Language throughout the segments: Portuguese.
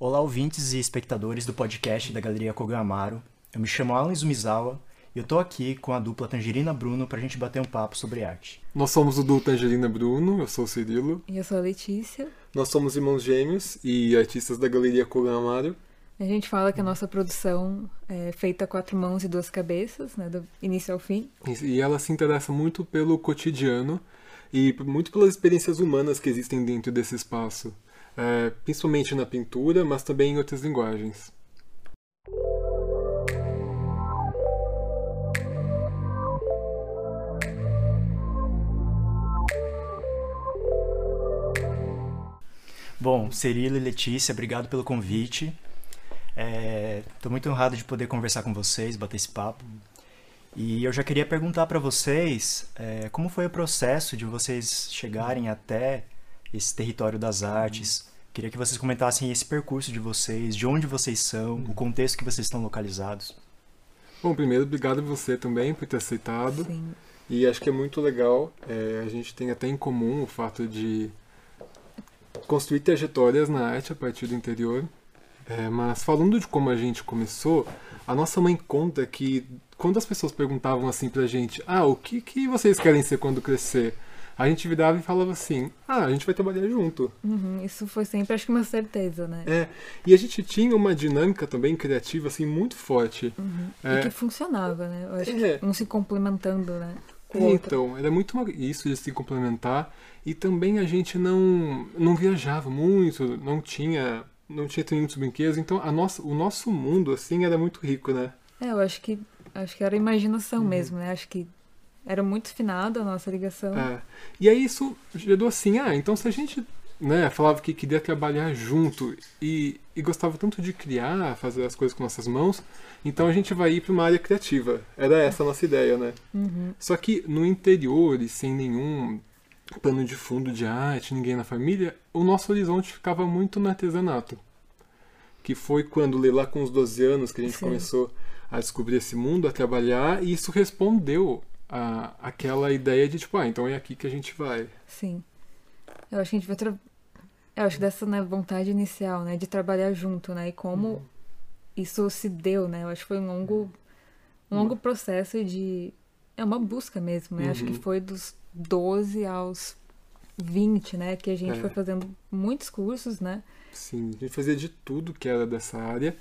Olá, ouvintes e espectadores do podcast da Galeria Kogamaro. Eu me chamo Alan Izumizawa e eu tô aqui com a dupla Tangerina Bruno pra gente bater um papo sobre arte. Nós somos o duo Tangerina Bruno, eu sou o Cirilo. E eu sou a Letícia. Nós somos irmãos gêmeos e artistas da Galeria Kogamaro. A gente fala que a nossa produção é feita a quatro mãos e duas cabeças, né, do início ao fim. E ela se interessa muito pelo cotidiano e muito pelas experiências humanas que existem dentro desse espaço, é, principalmente na pintura, mas também em outras linguagens. Bom, Cirilo e Letícia, obrigado pelo convite. Estou é, muito honrado de poder conversar com vocês, bater esse papo. E eu já queria perguntar para vocês é, como foi o processo de vocês chegarem até esse território das artes. Queria que vocês comentassem esse percurso de vocês, de onde vocês são, o contexto que vocês estão localizados. Bom, primeiro, obrigado a você também por ter aceitado. Sim. E acho que é muito legal. É, a gente tem até em comum o fato de construir trajetórias na arte a partir do interior. É, mas falando de como a gente começou, a nossa mãe conta que quando as pessoas perguntavam assim pra gente, ah, o que, que vocês querem ser quando crescer? A gente virava e falava assim, ah, a gente vai trabalhar junto. Uhum, isso foi sempre, acho que uma certeza, né? É, e a gente tinha uma dinâmica também criativa, assim, muito forte. Uhum. É, E que funcionava, né? Eu acho É. que um se complementando, né? Então, era muito isso de se complementar. E também a gente não, não viajava muito, não tinha, não tinha muitos brinquedos. Então, a nossa, o nosso mundo, assim, era muito rico, né? É, eu acho que acho que era imaginação Uhum. mesmo, né? Acho que era muito finada a nossa ligação. É. E aí isso gerou assim, ah, então se a gente né, falava que queria trabalhar junto e, e gostava tanto de criar, fazer as coisas com nossas mãos, então a gente vai ir para uma área criativa. Era essa a nossa ideia, né? Uhum. Só que no interior e sem nenhum plano de fundo de arte, ninguém na família, o nosso horizonte ficava muito no artesanato. Que foi quando, lá com os 12 anos, que a gente Sim. começou a descobrir esse mundo, a trabalhar, e isso respondeu a, aquela ideia de tipo, ah, então é aqui que a gente vai. Sim. Eu acho que a gente vai tra... Eu acho dessa né, vontade inicial, né, de trabalhar junto, né, e como Uhum. isso se deu, né? Eu acho que foi um longo, um longo processo de é uma busca mesmo, né? Acho que Uhum. foi dos 12 aos 20, né, que a gente É. foi fazendo muitos cursos, né? Sim, a gente fazia de tudo que era dessa área.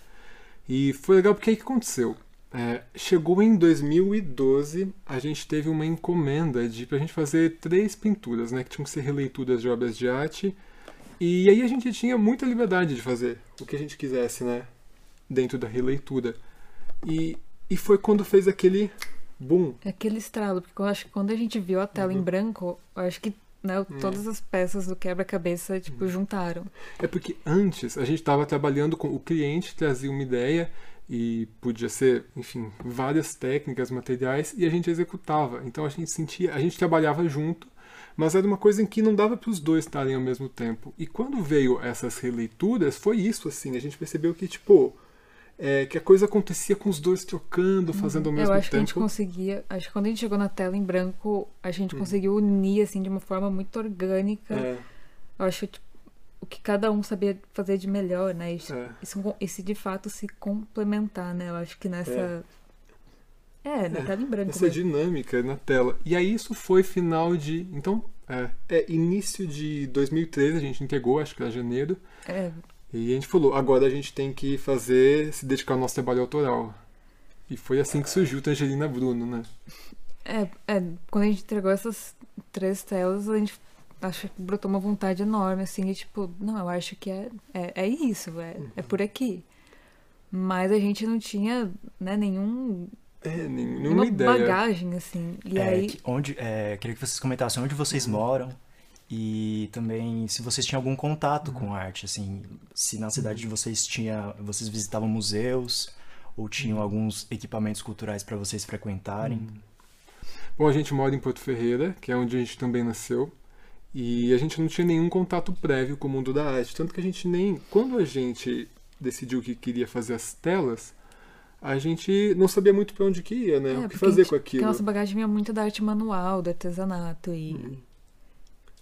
E foi legal porque aí que aconteceu. É, chegou em 2012, a gente teve uma encomenda de pra gente fazer três pinturas, né? Que tinham que ser releituras de obras de arte. E aí a gente tinha muita liberdade de fazer o que a gente quisesse, né? Dentro da releitura. E, e foi quando fez aquele boom. Aquele estralo, porque eu acho que quando a gente viu a tela Uhum. em branco, eu acho que né, todas as peças do quebra-cabeça, tipo, Uhum. juntaram. É porque antes a gente estava trabalhando com o cliente trazia uma ideia e podia ser, enfim, várias técnicas, materiais e a gente executava. Então a gente sentia, a gente trabalhava junto, mas era uma coisa em que não dava para os dois estarem ao mesmo tempo. E quando veio essas releituras, foi isso assim, a gente percebeu que tipo é, que a coisa acontecia com os dois trocando, fazendo ao mesmo Eu acho que a gente tempo. conseguia. Acho que quando a gente chegou na tela em branco, a gente conseguiu unir, assim, de uma forma muito orgânica. Uhum. É, Eu acho tipo, o que cada um sabia fazer de melhor, né? E, é. esse de fato se complementar, né? Eu acho que nessa. É, na tela em branco. essa mesmo. dinâmica na tela. E aí isso foi final de. Então, é, é início de 2013, a gente entregou, acho que era janeiro. É, E a gente falou, agora a gente tem que fazer, se dedicar ao nosso trabalho autoral. E foi assim que surgiu Tangerina Bruno, né? é, é, quando a gente entregou essas três telas, a gente acho que brotou uma vontade enorme, assim, de tipo, não, eu acho que é, é, é isso, é, é por aqui. Mas a gente não tinha né, nenhum, É, nenhuma nenhuma ideia. bagagem, assim. E É, aí. que- onde, é, queria que vocês comentassem onde vocês moram e também se vocês tinham algum contato com arte, assim, se na cidade de vocês tinha, vocês visitavam museus ou tinham alguns equipamentos culturais para vocês frequentarem. Bom, a gente mora em Porto Ferreira, que é onde a gente também nasceu. E a gente não tinha nenhum contato prévio com o mundo da arte. Tanto que a gente nem. Quando a gente decidiu que queria fazer as telas, a gente não sabia muito para onde que ia, né? É, o que fazer gente- com aquilo. a nossa bagagem vinha muito da arte manual, do artesanato e. Uhum.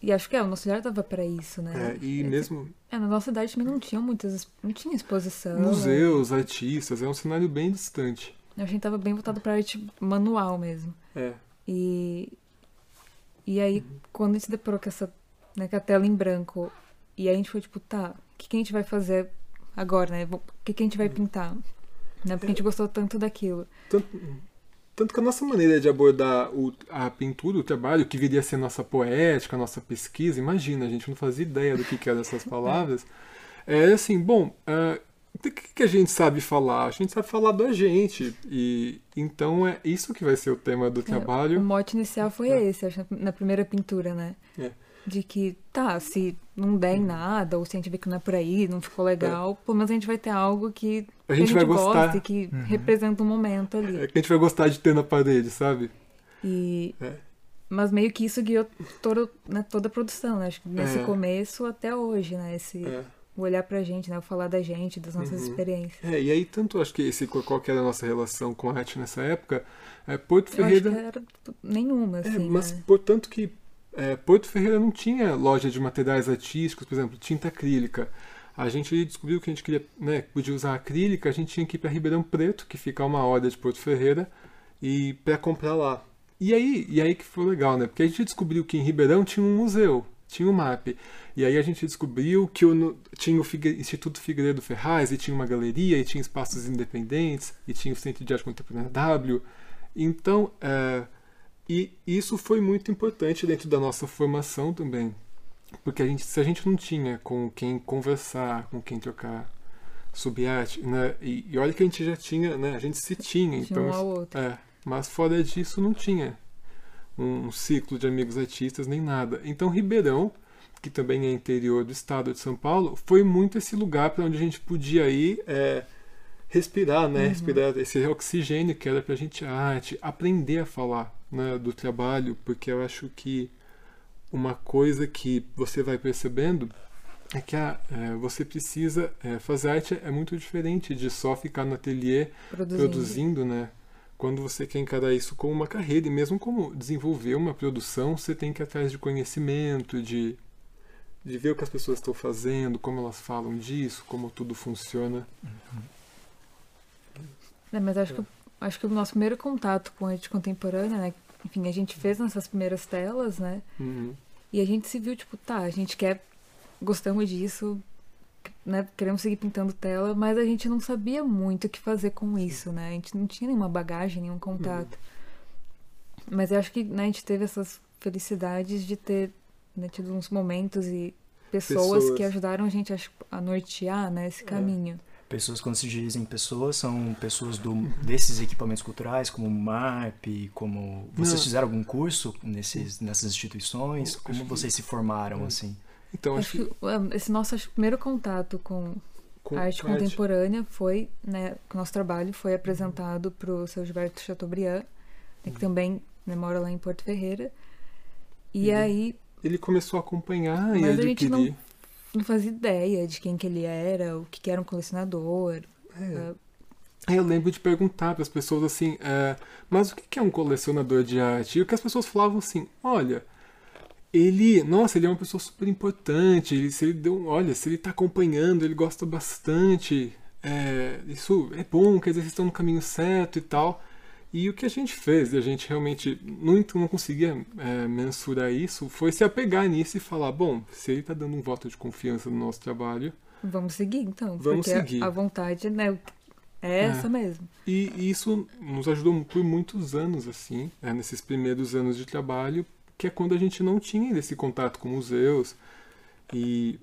e acho que é, o nosso olhar tava pra isso, né? É, e mesmo É, na nossa cidade também não tinha muitas. Não tinha exposição. museus, artistas, é um cenário bem distante. A gente tava bem voltado pra arte manual mesmo. É. E. E aí, quando a gente deparou com essa. Né, com a tela em branco, e aí a gente foi tipo, tá, o que, que a gente vai fazer agora, né? O que, que a gente vai pintar? Né? Porque a gente gostou tanto daquilo. Tanto, tanto que a nossa maneira de abordar o- a pintura, o trabalho, que viria a ser nossa poética, nossa pesquisa, imagina, a gente não fazia ideia do que, que eram essas palavras. É assim, bom, ah, do que, que a gente sabe falar? A gente sabe falar da gente. E então é isso que vai ser o tema do O trabalho. mote inicial foi É. esse, acho, na- primeira pintura, né? É. De que, tá, se não der em nada, ou se a gente vê que não é por aí, não ficou legal, pelo menos a gente vai ter algo que A que gente vai gostar. gosta e que representa um momento ali. É que a gente vai gostar de ter na parede, sabe? E, É. Mas meio que isso guiou todo, né, toda a produção, né? Acho que nesse É. começo até hoje, né? Esse, É. o olhar pra gente, né? O falar da gente, das nossas Uhum. experiências. É, e aí tanto acho que esse qual que era a nossa relação com a arte nessa época, é, Porto Eu acho que Ferreira era nenhuma, É, assim, mas né? portanto que é, Porto Ferreira não tinha loja de materiais artísticos, por exemplo, tinta acrílica. A gente descobriu que a gente queria, né, podia usar acrílica, a gente tinha que ir para Ribeirão Preto, que fica a uma hora de Porto Ferreira, e para comprar lá. E aí, e aí que foi legal, né? Porque a gente descobriu que em Ribeirão tinha um museu, tinha um MAP. E aí a gente descobriu que o, tinha o Instituto Figueiredo Ferraz, e tinha uma galeria, e tinha espaços independentes, e tinha o Centro de Arte Contemporânea W. Então, é, e isso foi muito importante dentro da nossa formação também. Porque a gente, se a gente não tinha com quem conversar, com quem trocar sobre arte, né? E, e olha que a gente já tinha, né? A gente se tinha, Tinha então um ao outro. é, mas fora disso não tinha um ciclo de amigos artistas nem nada. Então Ribeirão, que também é interior do estado de São Paulo, foi muito esse lugar para onde a gente podia ir é, respirar, né? Uhum. Respirar esse oxigênio que era gente a arte, aprender a falar né, do trabalho, porque eu acho que uma coisa que você vai percebendo é que a, é, você precisa é, fazer arte é muito diferente de só ficar no ateliê Produzindo. produzindo, né? Quando você quer encarar isso como uma carreira, e mesmo como desenvolver uma produção, você tem que ir atrás de conhecimento, de, de ver o que as pessoas estão fazendo, como elas falam disso, como tudo funciona. É, mas acho que, acho que o nosso primeiro contato com a arte contemporânea, né? Enfim, a gente fez nossas primeiras telas, né? Uhum. E a gente se viu, tipo, tá, a gente quer, gostamos disso, né? Queremos seguir pintando tela, mas a gente não sabia muito o que fazer com isso, né? A gente não tinha nenhuma bagagem, nenhum contato. Mas eu acho que né, a gente teve essas felicidades de ter né, tido uns momentos e pessoas, Pessoas. que ajudaram a gente a, a nortear né, É. esse caminho. Pessoas, quando se dizem pessoas, são pessoas do, desses equipamentos culturais, como o MAP, como... Vocês Não. fizeram algum curso nesses, nessas instituições? Como vocês se formaram, assim? Então, Acho que é, esse nosso acho, primeiro contato com com a arte contemporânea foi, né, que o nosso trabalho foi apresentado para o seu Gilberto Chateaubriand, né, que também né, mora lá em Porto Ferreira. E Uhum. aí ele começou a acompanhar e Mas a gente adquirir. não fazia ideia de quem que ele era, o que, que era um colecionador. É. Aí eu lembro de perguntar para as pessoas assim, é, mas o que que é um colecionador de arte? E o que as pessoas falavam assim, olha, ele, nossa, ele é uma pessoa super importante, ele, se ele deu, olha, se ele está acompanhando, ele gosta bastante, é, isso é bom, quer dizer, vocês estão no caminho certo e tal. E o que a gente fez, e a gente realmente não, não conseguia é, mensurar isso, foi se apegar nisso e falar, bom, se ele está dando um voto de confiança no nosso trabalho, Vamos seguir, então. Vamos porque seguir. a vontade, né, é essa mesmo. E isso nos ajudou por muitos anos, assim, né, nesses primeiros anos de trabalho, que é quando a gente não tinha esse contato com museus e,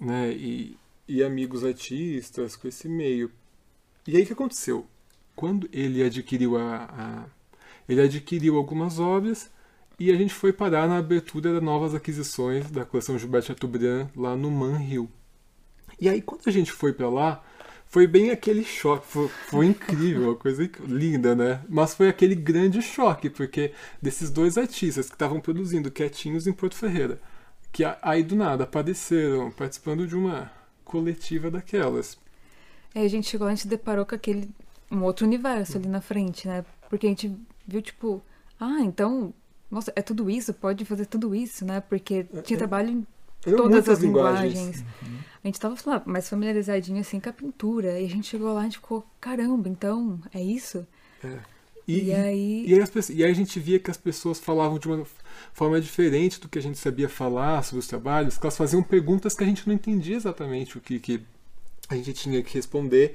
né, e, e amigos artistas, com esse meio. E aí o que aconteceu? Quando ele adquiriu a, a- ele adquiriu algumas obras e a gente foi parar na abertura das novas aquisições da coleção Gilberto Chateaubriand lá no Man Hill. E aí quando a gente foi para lá, foi bem aquele choque, foi, foi incrível, uma coisa linda, né? Mas foi aquele grande choque, porque desses dois artistas que estavam produzindo quietinhos em Porto Ferreira, que aí do nada apareceram participando de uma coletiva daquelas. Aí a gente chegou a gente deparou com aquele um outro universo ali na frente, né? Porque a gente viu, tipo, ah, então nossa, é tudo isso? Pode fazer tudo isso, né? Porque tinha é. trabalho em Eram todas as linguagens. Uhum. A gente tava lá, mais familiarizadinho assim com a pintura. E a gente chegou lá e a gente ficou, caramba, então é isso? É. E, E, aí. e, aí pessoas- e aí a gente via que as pessoas falavam de uma forma diferente do que a gente sabia falar sobre os trabalhos, que elas faziam perguntas que a gente não entendia exatamente o que, que a gente tinha que responder.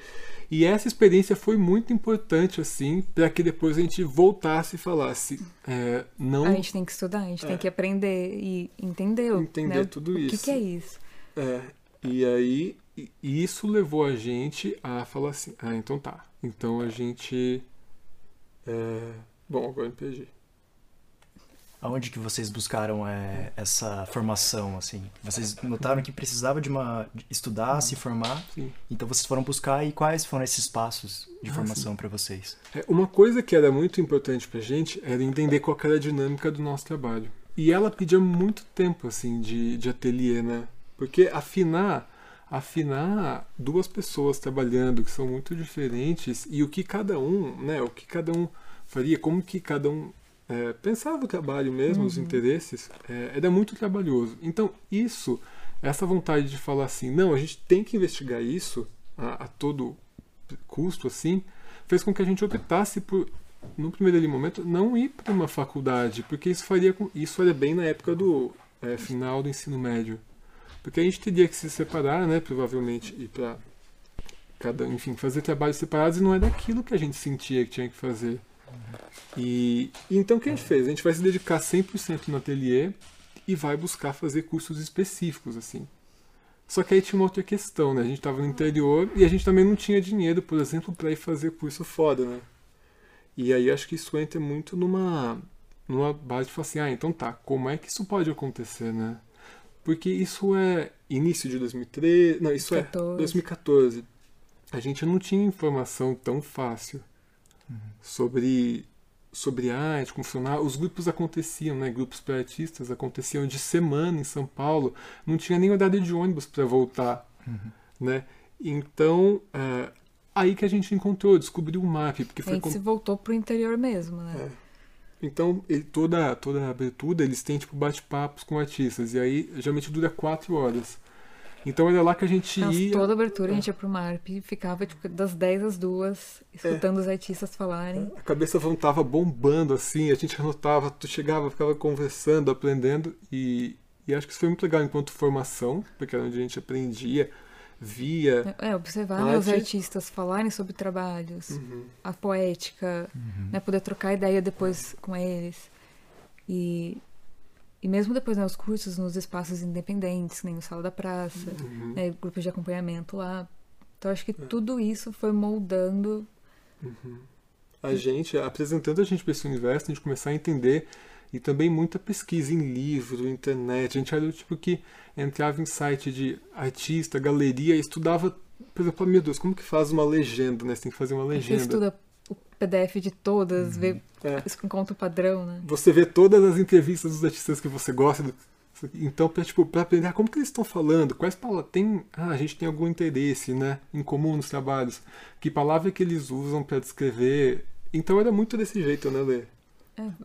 E essa experiência foi muito importante, assim, para que depois a gente voltasse e falasse, é, não A gente tem que estudar, a gente É. tem que aprender e entender, o- Entender né, tudo o que isso. que é isso. É, e aí isso levou a gente a falar assim, ah, então tá. Então a gente. é, bom, agora eu me perdi. Aonde que vocês buscaram é, essa formação, assim? Vocês notaram que precisava de uma de estudar, se formar, Sim. então vocês foram buscar e quais foram esses passos de Ah, formação para vocês? É, uma coisa que era muito importante pra gente era entender qual era a dinâmica do nosso trabalho. E ela pedia muito tempo, assim, de, de ateliê, né? Porque afinar, afinar duas pessoas trabalhando que são muito diferentes e o que cada um, né? O que cada um faria, como que cada um é, pensava o trabalho mesmo, os interesses, é, era muito trabalhoso. Então, isso, essa vontade de falar assim, não, a gente tem que investigar isso a, a todo custo, assim, fez com que a gente optasse por, no primeiro momento, não ir para uma faculdade, porque isso faria com, isso era bem na época do é, final do ensino médio, porque a gente teria que se separar, né, provavelmente, e para cada, enfim, fazer trabalhos separados e não é daquilo que a gente sentia que tinha que fazer. E, e então o que a gente fez? A gente vai se dedicar 100% no ateliê e vai buscar fazer cursos específicos, assim. Só que aí tinha uma outra questão, né? A gente estava no interior e a gente também não tinha dinheiro, por exemplo, para ir fazer curso fora, né? E aí acho que isso entra muito numa, numa base de falar assim, ah, então tá, como é que isso pode acontecer, né? Porque isso é início de 2013, não, isso 14. é 2014. A gente não tinha informação tão fácil sobre sobre arte, como funcionar. Os grupos aconteciam, né? Grupos para artistas aconteciam de semana em São Paulo. Não tinha nem horário de ônibus para voltar, né? Então, é, aí que a gente encontrou, descobriu o MAP, porque A foi gente com- se voltou pro interior mesmo, né? então, ele- toda, toda a abertura, eles têm, tipo, bate-papos com artistas. E aí, geralmente, dura quatro horas. Então, era lá que a gente Nossa, ia... toda abertura a gente ia pro MARP e ficava tipo, das 10 às 2, escutando os artistas falarem. A cabeça tava bombando, assim, a gente anotava, tu chegava, ficava conversando, aprendendo. E, e acho que isso foi muito legal enquanto formação, porque era onde a gente aprendia, via... É, observar né, os artistas falarem sobre trabalhos, Uhum. a poética, né, poder trocar ideia depois com eles. E, e mesmo depois, né, os cursos nos espaços independentes, nem o Sala da Praça, Uhum. né, grupos de acompanhamento lá. Então acho que tudo isso foi moldando. a gente, apresentando a gente para esse universo, a gente começar a entender e também muita pesquisa em livro, internet. A gente era o tipo que entrava em site de artista, galeria, e estudava, por exemplo, meu Deus, como que faz uma legenda, né? Você tem que fazer uma Você legenda. estuda o PDF de todas, vê, É. encontra o padrão, né? Você vê todas as entrevistas dos artistas que você gosta. do- Então, pra, tipo, pra aprender ah, como que eles estão falando, quais palavras. Tem, ah, a gente tem algum interesse né, em comum nos trabalhos. Que palavra que eles usam para descrever. Então era muito desse jeito, né, Lê?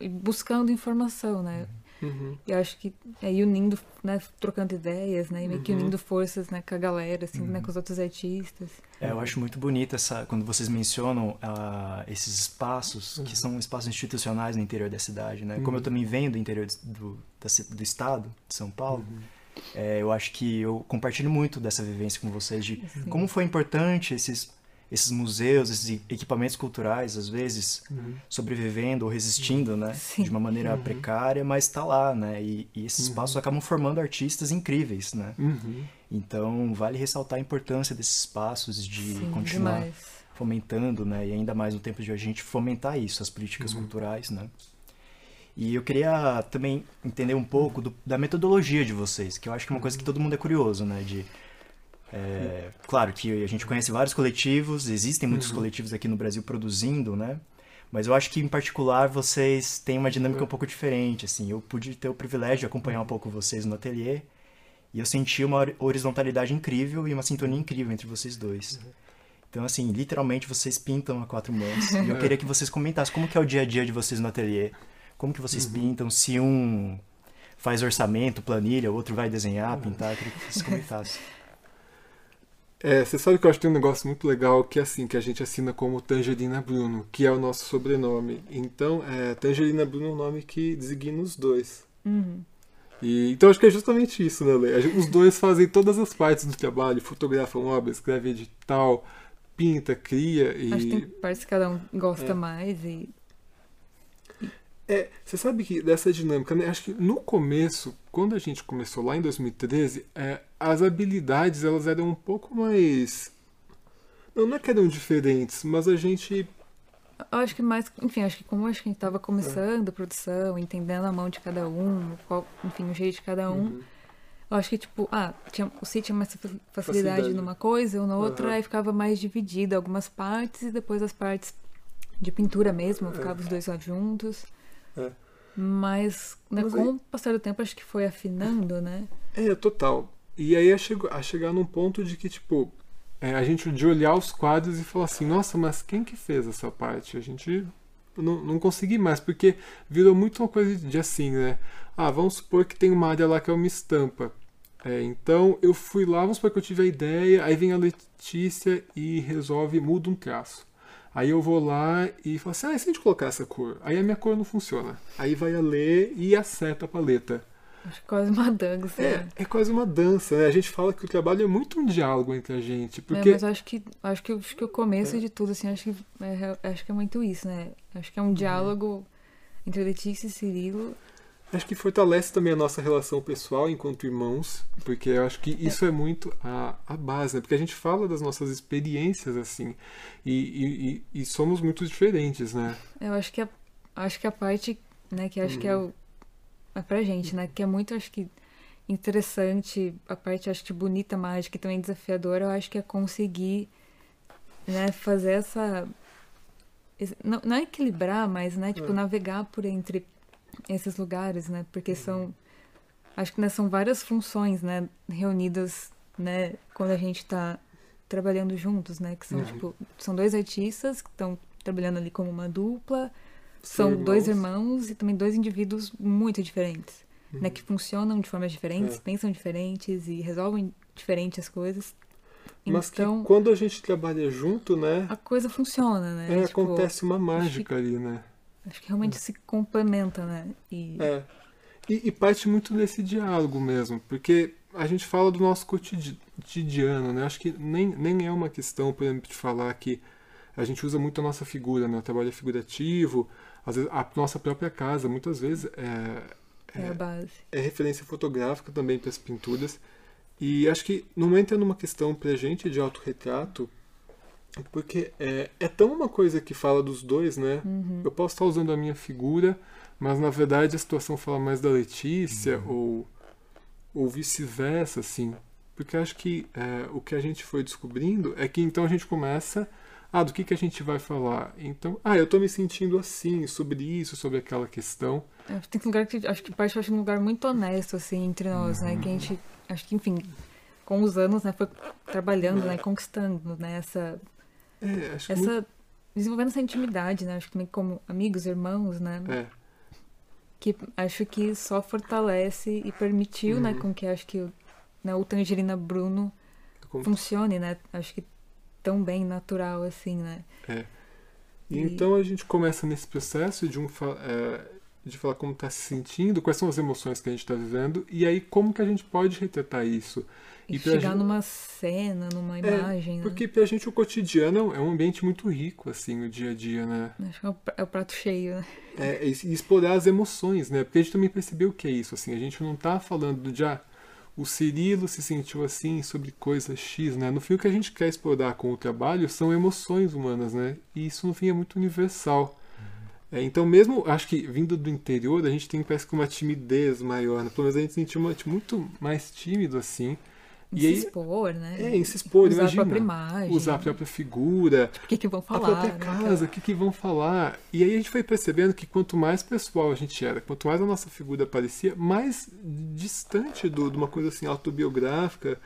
É, buscando informação, né? Uhum. E eu acho que aí unindo, né, trocando ideias, né, e meio que Uhum. unindo forças, né, com a galera, assim, né, com os outros artistas. É, eu acho muito bonito essa quando vocês mencionam ah, esses espaços que são espaços institucionais no interior da cidade, né? Como eu também venho do interior do, ci- do estado de São Paulo, é, eu acho que eu compartilho muito dessa vivência com vocês de Sim. como foi importante esses esses museus, esses equipamentos culturais, às vezes Uhum. sobrevivendo ou resistindo, né? Sim. De uma maneira precária, mas está lá, né? E, e esses espaços acabam formando artistas incríveis, né? Uhum. Então, vale ressaltar a importância desses espaços de Sim, continuar demais. fomentando, né? E ainda mais no tempo de hoje a gente fomentar isso, as políticas Uhum. culturais, né? E eu queria também entender um pouco do- da metodologia de vocês, que eu acho que é uma coisa que todo mundo é curioso, né? De, é, claro que a gente conhece vários coletivos, existem muitos Uhum. coletivos aqui no Brasil produzindo, né? Mas eu acho que, em particular, vocês têm uma dinâmica um pouco diferente, assim. Eu pude ter o privilégio de acompanhar um pouco vocês no ateliê e eu senti uma hori- horizontalidade incrível e uma sintonia incrível entre vocês dois. Então, assim, literalmente vocês pintam a quatro mãos. E eu É. queria que vocês comentassem como que é o dia a dia de vocês no ateliê. como que vocês Uhum. pintam, se um faz orçamento, planilha, o outro vai desenhar, pintar, eu queria que vocês comentassem. É, você sabe que eu acho que tem um negócio muito legal que é assim, que a gente assina como Tangerina Bruno, que é o nosso sobrenome. Então, é, Tangerina Bruno é um nome que designa os dois. Uhum. E, então acho que é justamente isso, né, Lê? Os dois fazem todas as partes do trabalho, fotografam obra, escreve edital, pinta, cria e. Acho que tem partes que cada um gosta É. mais e. É, você sabe que dessa dinâmica, né? Acho que no começo, quando a gente começou lá em 2013, é, as habilidades elas eram um pouco mais. Não, não é que eram diferentes, mas a gente. Eu acho que mais, enfim, acho que como acho que a gente tava começando a produção, entendendo a mão de cada um, qual, enfim, o jeito de cada um, Uhum. eu acho que, tipo, ah, tinha, o C tinha mais fa- facilidade, Facilidade. numa coisa ou na outra, Aham. aí ficava mais dividido algumas partes e depois as partes de pintura mesmo, ficava os dois lá juntos. É. Mas, né, Mas com aí- o passar do tempo, acho que foi afinando, né? É, total. E aí a, chego- a chegar num ponto de que, tipo, é, a gente de olhar os quadros e falar assim, nossa, mas quem que fez essa parte? A gente não, não consegui mais, porque virou muito uma coisa de assim, né? Ah, vamos supor que tem uma área lá que é uma estampa. É, então eu fui lá, vamos supor que eu tive a ideia, aí vem a Letícia e resolve, muda um traço. Aí eu vou lá e falo assim, ah, e se a gente colocar essa cor? Aí a minha cor não funciona. Aí vai a ler e acerta a paleta. Acho que quase uma dança. É, né? é quase uma dança, né? A gente fala que o trabalho é muito um diálogo entre a gente, É, porque mas eu acho que acho que, acho que o começo de tudo, assim, acho que é, acho que é muito isso, né? Acho que é um diálogo entre Letícia e Cirilo. Acho que fortalece também a nossa relação pessoal enquanto irmãos, porque eu acho que isso é muito a, a base, né? Porque a gente fala das nossas experiências, assim, e, e, e- somos muito diferentes, né? Eu acho que a, acho que a parte, né, que acho que é o é pra gente, né, que é muito acho que interessante, a parte acho que bonita, mágica e também desafiadora, eu acho que é conseguir, né, fazer essa não, não é equilibrar, mas né, tipo É. navegar por entre esses lugares, né? Porque são acho que né, são várias funções, né, reunidas, né, quando a gente tá trabalhando juntos, né, que são Uhum. tipo, são dois artistas que estão trabalhando ali como uma dupla, são dois irmãos e também dois indivíduos muito diferentes, né, que funcionam de formas diferentes, É. pensam diferentes e resolvem diferentes as coisas. Mas então, que quando a gente trabalha junto, né? a coisa funciona, né? é, Tipo, acontece uma mágica ali, né? Acho que realmente se complementa, né? E É. E, e parte muito desse diálogo mesmo, porque a gente fala do nosso cotidi- cotidiano, né? Acho que nem, nem é uma questão, por exemplo, de falar que a gente usa muito a nossa figura, né? O trabalho é figurativo, às vezes a nossa própria casa, muitas vezes é, é a base. é referência fotográfica também para as pinturas. E acho que não entra numa questão pra gente de autorretrato, porque é, é tão uma coisa que fala dos dois, né? Uhum. Eu posso estar usando a minha figura, mas na verdade a situação fala mais da Letícia ou, ou vice-versa, assim. Porque acho que é, o que a gente foi descobrindo é que então a gente começa. Ah, do que, que a gente vai falar? Então, ah, eu tô me sentindo assim, sobre isso, sobre aquela questão. É, Tem um lugar que acho que parte acho, um lugar muito honesto assim entre nós, né? Que a gente acho que enfim, com os anos, né, foi trabalhando, né, conquistando, né, essa É, acho muito- essa desenvolvendo essa intimidade, né? Acho que também como amigos, irmãos, né? é. Que acho que só fortalece e permitiu, né, Uhum. com que acho que né, o Tangerina Bruno Como- funcione, né? Acho que tão bem natural assim, né? É. E E- então a gente começa nesse processo de um fa- é, de falar como está se sentindo, quais são as emoções que a gente está vivendo e aí como que a gente pode retratar isso. E, E chegar gente- numa cena, numa imagem, né? Porque pra gente o cotidiano é um ambiente muito rico, assim, o dia a dia, né? Acho que é o é o prato cheio, né? É, e e explorar as emoções, né? Porque a gente também percebeu o que é isso, assim, a gente não tá falando de, ah, o Cirilo se sentiu assim sobre coisa X, né? No fim, o que a gente quer explorar com o trabalho são emoções humanas, né? E isso, no fim, é muito universal. É, então, mesmo, acho que vindo do interior, a gente tem parece que uma timidez maior, né? Pelo menos a gente se sentiu uma- muito mais tímido, assim. Em E se aí, expor, né? é, em se expor, Usar imagina. a própria imagem. Usar a própria figura, O que, que vão a falar? própria né? casa, o que, que vão falar. E aí a gente foi percebendo que quanto mais pessoal a gente era, quanto mais a nossa figura aparecia, mais distante do- de uma coisa assim autobiográfica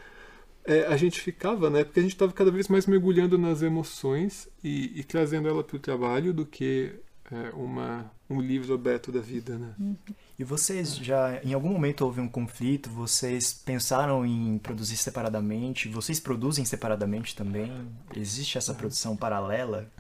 é, a gente ficava, né? Porque a gente estava cada vez mais mergulhando nas emoções e, e trazendo ela para o trabalho do que é, uma, um livro aberto da vida, né? E vocês já, em algum momento houve um conflito? Vocês pensaram em produzir separadamente? Vocês produzem separadamente também? Existe essa produção paralela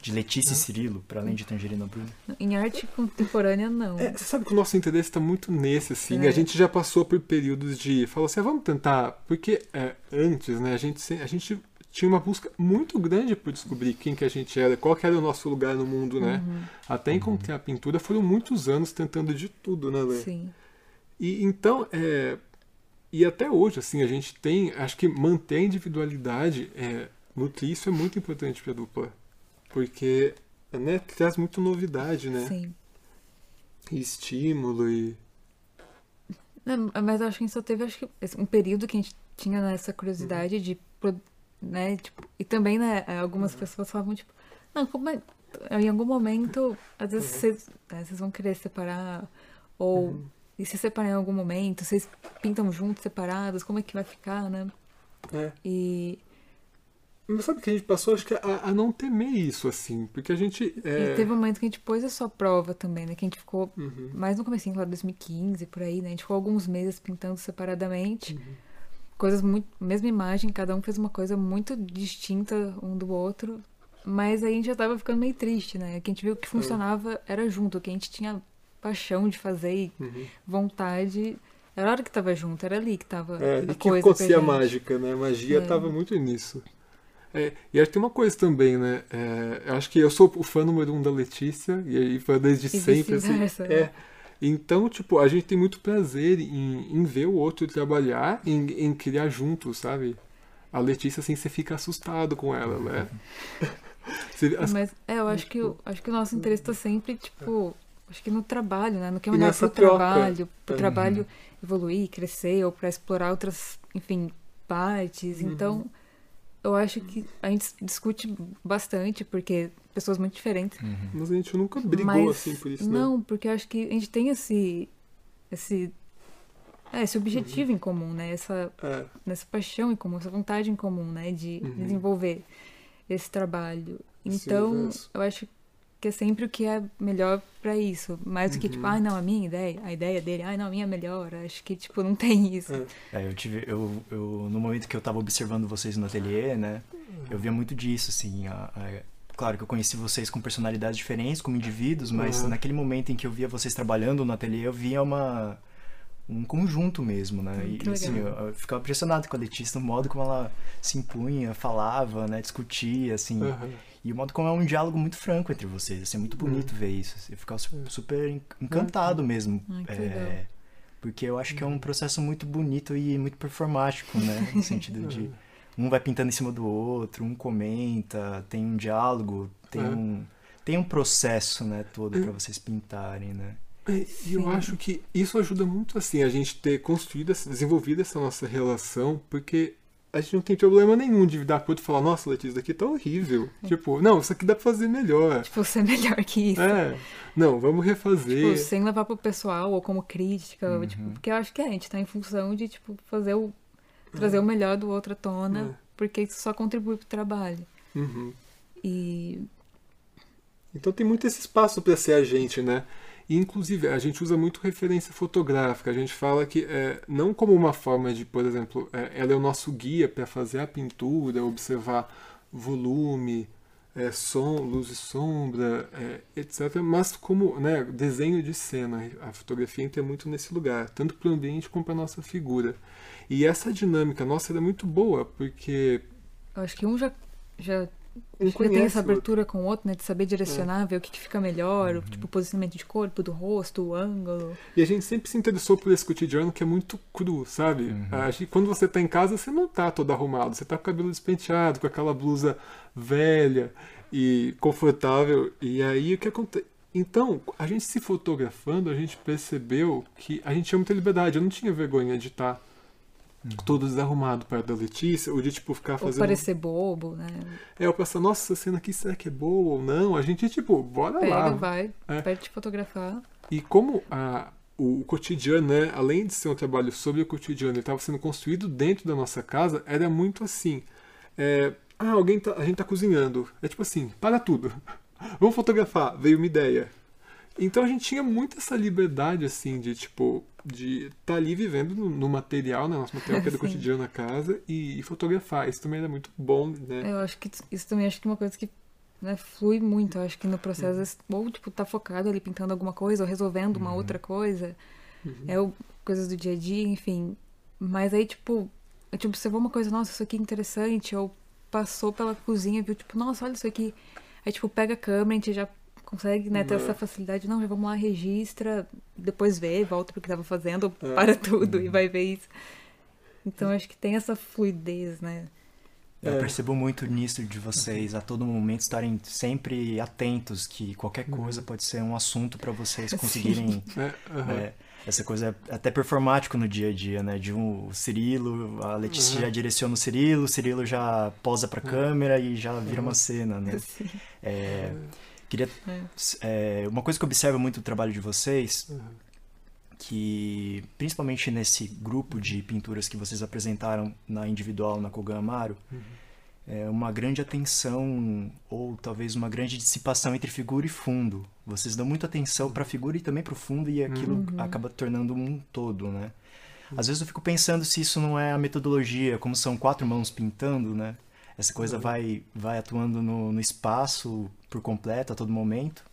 de Letícia e Cirilo, para além de Tangerina Bruno? Em arte contemporânea, não. É, você sabe que o nosso interesse está muito nesse, assim. É. A gente já passou por períodos de. Falou assim, ah, vamos tentar. Porque é, antes, né, a gente, a gente tinha uma busca muito grande por descobrir quem que a gente era, qual que era o nosso lugar no mundo, né? Uhum. Até encontrar a pintura foram muitos anos tentando de tudo, né, Lê? Sim. E então, é, e até hoje, assim, a gente tem, acho que manter a individualidade, é, nutrir isso é muito importante para a dupla, porque né, traz muito novidade, né? Sim. E estímulo e Não, mas eu acho que a gente só teve acho que, esse- um período que a gente tinha essa curiosidade de. Né, tipo, e também, né, algumas pessoas falavam, tipo, não, como é, em algum momento, às vezes vocês, né, vocês vão querer separar, ou e se separar em algum momento, vocês pintam juntos, separados, como é que vai ficar, né? é. E, Mas sabe que a gente passou, acho que a, a não temer isso, assim, porque a gente é, e teve um momento que a gente pôs a sua prova também, né? Que a gente ficou Uhum. mais no comecinho, lá 2015, por aí, né? A gente ficou alguns meses pintando separadamente. Uhum. Coisas muito. Mesma imagem, cada um fez uma coisa muito distinta um do outro. Mas aí a gente já tava ficando meio triste, né? Que a gente viu que funcionava era junto, que a gente tinha paixão de fazer e Uhum. vontade. Era a hora que tava junto, era ali que tava É, a que coisa pra acontecia a mágica, né? A magia É. tava muito nisso. É, e acho que tem uma coisa também, né? É, acho que eu sou o fã número um da Letícia, e aí foi desde E sempre, assim. vice-versa, É. Então, tipo, a gente tem muito prazer em, em ver o outro trabalhar, em, em criar juntos, sabe? A Letícia, assim, você fica assustado com ela, né? Você- as- Mas é, eu acho que, o- acho que o nosso interesse tá sempre, tipo, acho que no trabalho, né? No que é melhor pro troca. trabalho, pro Uhum. trabalho evoluir, crescer, ou pra explorar outras, enfim, partes. Uhum. Então, eu acho que a gente discute bastante, porque pessoas muito diferentes. Mas a gente nunca brigou, mas assim, por isso, né? não, porque eu acho que a gente tem esse esse é, esse objetivo em comum, né? Essa É, nessa paixão em comum, essa vontade em comum, né, de Uhum. desenvolver esse trabalho. Então, universo. eu acho que é sempre o que é melhor pra isso, mais do que tipo, Uhum. ai, não, a minha ideia, a ideia dele, ai, não, a minha é melhor. Acho que tipo não tem isso. é. É, eu tive, eu, eu, no momento que eu tava observando vocês no ateliê, né, eu via muito disso, assim, a- a- claro que eu conheci vocês com personalidades diferentes, como indivíduos, mas Uhum. naquele momento em que eu via vocês trabalhando no ateliê, eu via uma um conjunto mesmo, né, Hum, e assim, eu, legal. eu ficava impressionado com a Letícia, no modo como ela se impunha, falava, né, discutia, assim, Aham. e o modo como é um diálogo muito franco entre vocês, assim, é muito bonito ver isso, assim, eu ficava su- super en- encantado mesmo, Ai, que é, porque eu acho que é um processo muito bonito e muito performático, né? No sentido de um vai pintando em cima do outro, um comenta, tem um diálogo, tem É. um tem um processo, né, todo pra vocês pintarem, né? É, E eu Sim. acho que isso ajuda muito assim a gente ter construído, desenvolvido essa nossa relação, porque a gente não tem problema nenhum de dar pro outro e falar, nossa, Letícia, isso daqui tá horrível. Tipo, não, isso aqui dá pra fazer melhor. Tipo, ser melhor que isso. É, não, vamos refazer. Tipo, sem levar pro pessoal ou como crítica, ou, Uhum. tipo, porque eu acho que é, a gente tá em função de, tipo, fazer o trazer o melhor do outro à tona, É. porque isso só contribui pro trabalho. Uhum. E Então tem muito esse espaço para ser a gente, né? E, inclusive, a gente usa muito referência fotográfica. A gente fala que é, não como uma forma de, por exemplo, é, ela é o nosso guia para fazer a pintura, observar volume, é, som, luz e sombra, é, etc. Mas como né, desenho de cena. A fotografia entra muito nesse lugar, tanto para o ambiente como para nossa figura. E essa dinâmica nossa era muito boa, porque eu acho que um já, já, um já tem essa abertura com o outro, né? De saber direcionar, ver o que, que fica melhor, o tipo, o posicionamento de corpo, do rosto, o ângulo. E a gente sempre se interessou por esse cotidiano que é muito cru, sabe? Uhum. Acho que quando você tá em casa, você não tá todo arrumado, você tá com o cabelo despenteado, com aquela blusa velha e confortável. E aí o que acontece? Então, a gente se fotografando, a gente percebeu que a gente tinha muita liberdade. Eu não tinha vergonha de estar todo desarrumado perto da Letícia, ou de tipo ficar Ou fazendo. parecer bobo, né? É, eu pensar, nossa, essa cena aqui será que é boa ou não? A gente, tipo, bora Pega, lá. vai, É. pede te fotografar. E como a, o, cotidiano, né, além de ser um trabalho sobre o cotidiano, ele estava sendo construído dentro da nossa casa, era muito assim. é, ah, alguém tá, a gente tá cozinhando. É tipo assim, para tudo. vamos fotografar, veio uma ideia. Então a gente tinha muito essa liberdade, assim, de tipo, de estar tá ali vivendo no, no, material, né? Nosso material que é do cotidiano na casa e, e, fotografar. Isso também era muito bom, né? Eu acho que isso também acho que é uma coisa que né, flui muito. Eu acho que no processo, uhum. ou tipo, tá focado ali pintando alguma coisa, ou resolvendo uma uhum. outra coisa. Uhum. É o, coisas do dia a dia, enfim. Mas aí, tipo, a gente observou uma coisa, nossa, isso aqui é interessante, ou passou pela cozinha, viu, tipo, nossa, olha isso aqui. Aí, tipo, pega a câmera, a gente já consegue né, ter essa facilidade. Não, já vamos lá, registra, depois vê, volta pro que estava fazendo, é. para tudo e uhum. vai ver isso. Então acho que tem essa fluidez, né? Eu é. percebo muito nisso de vocês, a todo momento estarem sempre atentos que qualquer uhum. coisa pode ser um assunto para vocês conseguirem. É, uhum. é, essa coisa é até performático no dia a dia, né? De um o Cirilo, a Letícia uhum. já direciona o Cirilo, o Cirilo já posa pra câmera e já vira uma cena, né? É, Queria. É. Uma coisa que eu observo muito no trabalho de vocês, uhum. que principalmente nesse grupo de pinturas que vocês apresentaram na individual na Kogan Amaro, uhum. é uma grande atenção, ou talvez uma grande dissipação entre figura e fundo. Vocês dão muita atenção para a figura e também para o fundo, e aquilo uhum. acaba tornando um todo, né? Às vezes eu fico pensando se isso não é a metodologia, como são quatro mãos pintando, né? Essa coisa uhum. vai, vai atuando no, no espaço por completo a todo momento.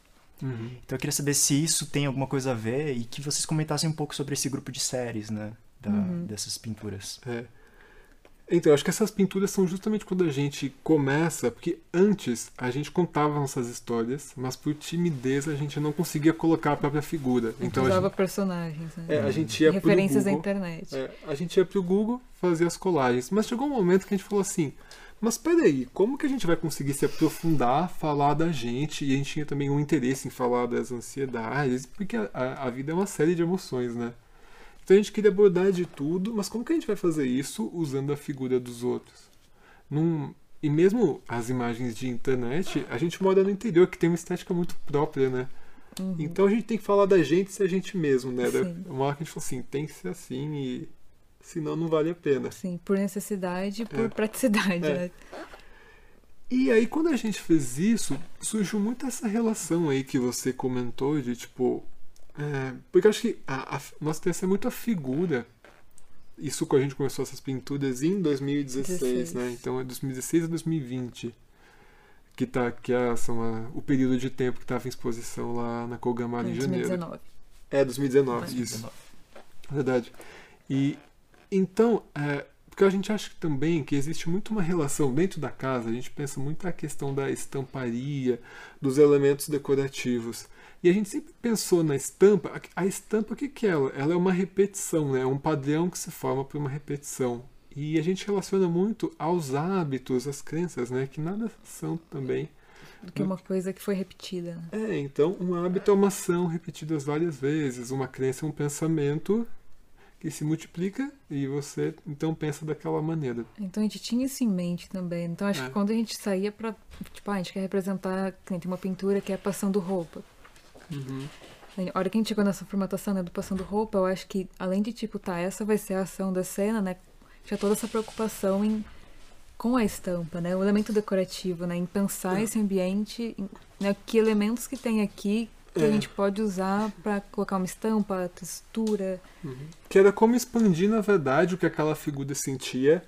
Uhum. Então eu queria saber se isso tem alguma coisa a ver e que vocês comentassem um pouco sobre esse grupo de séries, né? Da, uhum. Dessas pinturas. É. Então, eu acho que essas pinturas são justamente quando a gente começa, porque antes a gente contava nossas histórias, mas por timidez a gente não conseguia colocar a própria figura. então usava gente, personagens, né? É, a gente ia Referências Google, da internet. É, a gente ia pro Google fazer as colagens. Mas chegou um momento que a gente falou assim: mas peraí, como que a gente vai conseguir se aprofundar, falar da gente? E a gente tinha também um interesse em falar das ansiedades, porque a, a, vida é uma série de emoções, né? Então a gente queria abordar de tudo, mas como que a gente vai fazer isso usando a figura dos outros? Num, e mesmo as imagens de internet, a gente mora no interior, que tem uma estética muito própria, né? Uhum. Então a gente tem que falar da gente ser a gente mesmo, né? Sim. Uma hora que a gente falou assim, tem que ser assim e senão não vale a pena. Sim, por necessidade e por é. praticidade, é. né? E aí, quando a gente fez isso, surgiu muito essa relação aí que você comentou de tipo. É, porque acho que a, a, nossa tendência é muito a figura. Isso quando a gente começou essas pinturas em 2016, 16. né? Então é 2016 a 2020. Que, tá, que é, são a, o período de tempo que estava em exposição lá na Kogamara em janeiro. 2019. É, 2019, 2019. isso. Verdade. E então, é, porque a gente acha também que existe muito uma relação dentro da casa, a gente pensa muito na questão da estamparia, dos elementos decorativos. E a gente sempre pensou na estampa, a estampa o que, que é ela? Ela é uma repetição, né? é um padrão que se forma por uma repetição. E a gente relaciona muito aos hábitos, às crenças, né? que nada são também do que uma coisa que foi repetida. Né? É, então um hábito é uma ação repetida várias vezes, uma crença é um pensamento que se multiplica e você então pensa daquela maneira. Então a gente tinha isso em mente também. Então acho é. que quando a gente saía para tipo, ah, a gente quer representar, tem uma pintura que é passando roupa. Uhum. A hora que a gente chegou nessa formatação né, do passando roupa, eu acho que além de tipo, tá, essa vai ser a ação da cena, né? Tinha toda essa preocupação em com a estampa, né? O elemento decorativo, né? Em pensar é. esse ambiente, em, né? que elementos que tem aqui que é. a gente pode usar para colocar uma estampa, textura. Uhum. Que era como expandir, na verdade, o que aquela figura sentia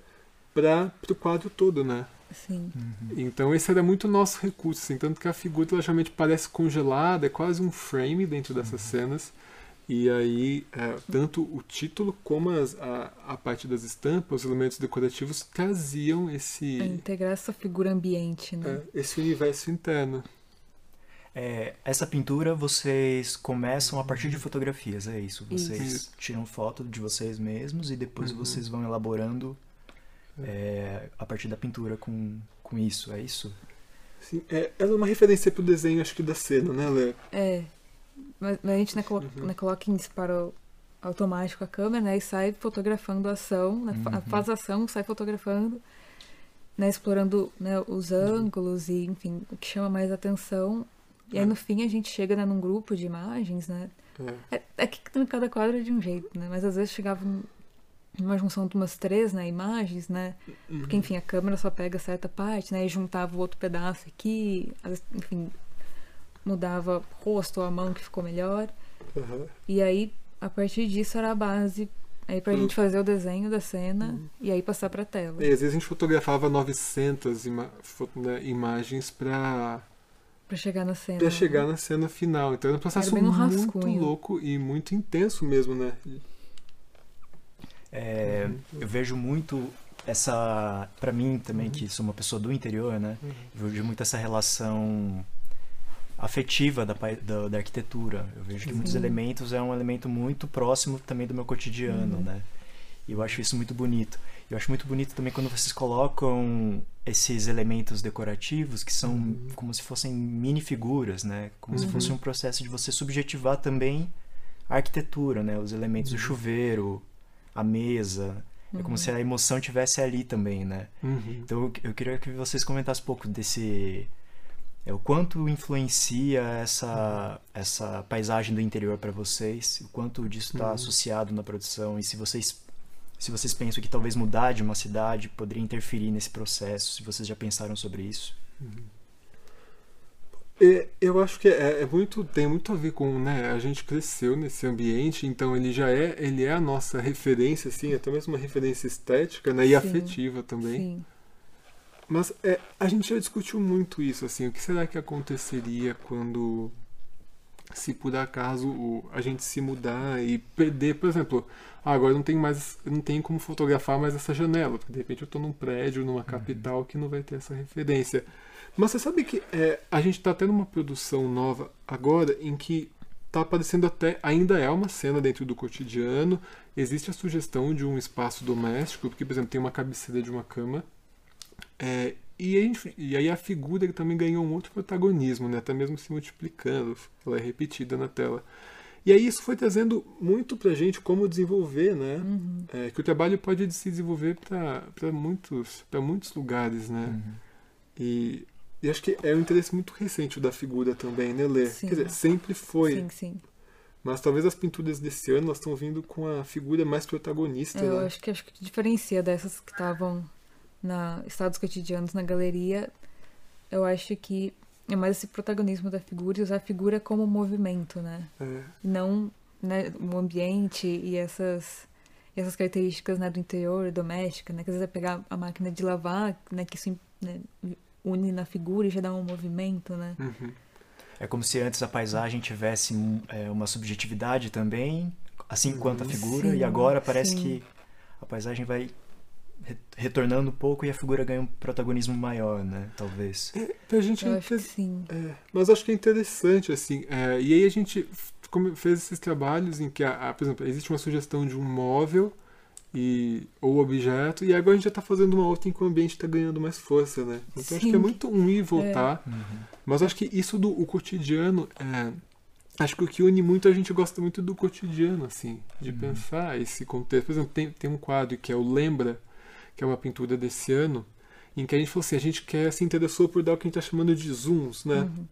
para o quadro todo, né? Sim. Uhum. Então esse era muito nosso recurso, assim, tanto que a figura ela geralmente parece congelada, é quase um frame dentro dessas uhum. cenas. E aí, é, tanto o título como as, a, a parte das estampas, os elementos decorativos traziam esse. É integrar essa figura ambiente, né? É, esse universo interno. É, essa pintura vocês começam a partir de fotografias, é isso? Vocês isso. tiram foto de vocês mesmos e depois uhum. vocês vão elaborando é, a partir da pintura com, com isso, é isso? Sim, é, ela é uma referência pro desenho, acho que da cena, né, Lê? É. Mas a gente né, coloca, uhum. né, coloca em disparo automático a câmera, né, e sai fotografando a ação, né, uhum. faz a ação, sai fotografando, né, explorando né, os uhum. ângulos e, enfim, o que chama mais atenção e aí no fim a gente chega né, num grupo de imagens, né? É. é, é que cada quadro é de um jeito, né? Mas às vezes chegava uma junção de umas três né, imagens, né? Uhum. Porque, enfim, a câmera só pega certa parte, né? E juntava o outro pedaço aqui, enfim, mudava rosto ou a mão que ficou melhor. Aham. E aí, a partir disso, era a base aí pra Hum. gente fazer o desenho da cena e aí passar pra tela. E às vezes a gente fotografava 900 ima né, imagens pra, Pra chegar na cena. pra chegar na cena final. Então era um processo no muito louco e muito intenso mesmo, né? É, eu vejo muito essa, Pra mim também que sou uma pessoa do interior, né? Eu vejo muito essa relação afetiva da, da, da arquitetura. Eu vejo que muitos Sim. elementos é um elemento muito próximo também do meu cotidiano, Uhum. né? E eu acho isso muito bonito. Eu acho muito bonito também quando vocês colocam esses elementos decorativos que são Uhum. como se fossem mini figuras, né? Como se Uhum. fosse um processo de você subjetivar também a arquitetura, né? Os elementos Uhum. do chuveiro, a mesa. É como se a emoção tivesse ali também, né? Uhum. Então eu, queria que vocês comentassem um pouco desse é, o quanto influencia essa essa paisagem do interior para vocês, o quanto disso está Uhum. associado na produção e se vocês se vocês pensam que talvez mudar de uma cidade poderia interferir nesse processo, se vocês já pensaram sobre isso. É, eu acho que é, é muito tem muito a ver com né a gente cresceu nesse ambiente então ele já é ele é a nossa referência assim até mesmo uma referência estética né e Sim. afetiva também Sim. mas é, a gente já discutiu muito isso assim o que será que aconteceria quando se por acaso a gente se mudar e perder por exemplo ah, agora não tem mais não tem como fotografar mais essa janela porque de repente eu estou num prédio numa capital que não vai ter essa referência mas você sabe que é, a gente está tendo uma produção nova agora em que está aparecendo até. Ainda é uma cena dentro do cotidiano. Existe a sugestão de um espaço doméstico, porque, por exemplo, tem uma cabeceira de uma cama. É, e, gente- e aí a figura também ganhou um outro protagonismo, né? até mesmo se multiplicando. Ela é repetida na tela. E aí isso foi trazendo muito pra gente como desenvolver, né? Uhum. É, que o trabalho pode se desenvolver para muitos, pra muitos lugares, né? Uhum. E, e acho que é um interesse muito recente o da figura também, né, Lê? Sim. Quer dizer, sempre foi. Sim, sim. Mas talvez as pinturas desse ano elas estão vindo com a figura mais protagonista, É, eu né? acho que acho que diferencia dessas que estavam na estados cotidianos na galeria. Eu acho que é mais esse protagonismo da figura e usar a figura como movimento, né? É, não né, o ambiente e essas essas características né, do interior doméstica, né, que às vezes é pegar a máquina de lavar, né, que isso né, une na figura e já dá um movimento, né? uhum. É como se antes a paisagem tivesse é, uma subjetividade também, assim quanto a figura, Sim, e agora parece sim. que a paisagem vai retornando um pouco e a figura ganha um protagonismo maior, né? Talvez. É, pra gente Eu é acho que inter- sim. é, mas acho que é interessante, assim. é, e aí a gente fez esses trabalhos em que, a, a- por exemplo, existe uma sugestão de um móvel e, ou objeto, e agora a gente já está fazendo uma outra em que o ambiente está ganhando mais força, né? Então acho que é Sim. muito um ir e voltar. Mas acho que isso do o cotidiano é. Acho que o que une muito, a gente gosta muito do cotidiano, assim, de pensar esse contexto. Por exemplo, tem, tem um quadro que é o Lembra, que é uma pintura desse ano, em que a gente falou assim, a gente quer, se interessou por dar o que a gente está chamando de zooms, né? Uhum.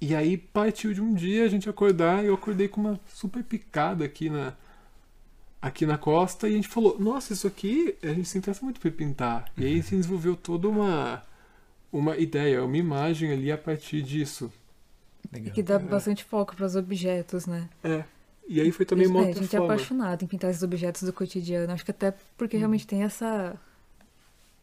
E aí partiu de um dia a gente acordar, e eu acordei com uma super picada aqui na aqui na costa, e a gente falou, nossa, isso aqui a gente se interessa muito por pintar. E aí se desenvolveu toda uma uma ideia, uma imagem ali a partir disso. Legal. Que dá bastante foco para os objetos, né? É. E aí foi também uma é, a gente é apaixonado em pintar esses objetos do cotidiano. Acho que até porque realmente tem essa,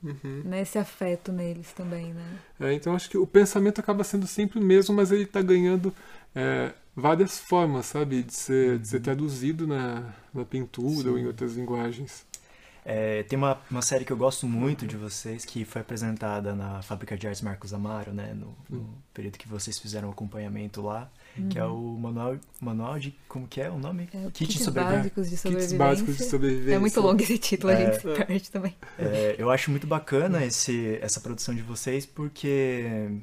Uhum. né, esse afeto neles também, né? É, então acho que o pensamento acaba sendo sempre o mesmo, mas ele está ganhando é, várias formas, sabe, de ser, de ser traduzido na, na pintura ou em outras linguagens. É, tem uma, uma série que eu gosto muito de vocês, que foi apresentada na Fábrica de Artes Marcos Amaro, né? No, no período que vocês fizeram o acompanhamento lá, que é o manual, manual de... Como que é o nome? É, Kit kits básicos de Kits sobrevivência. básicos de sobrevivência. É muito longo esse título, a É. gente se perde também. É, eu acho muito bacana esse, essa produção de vocês porque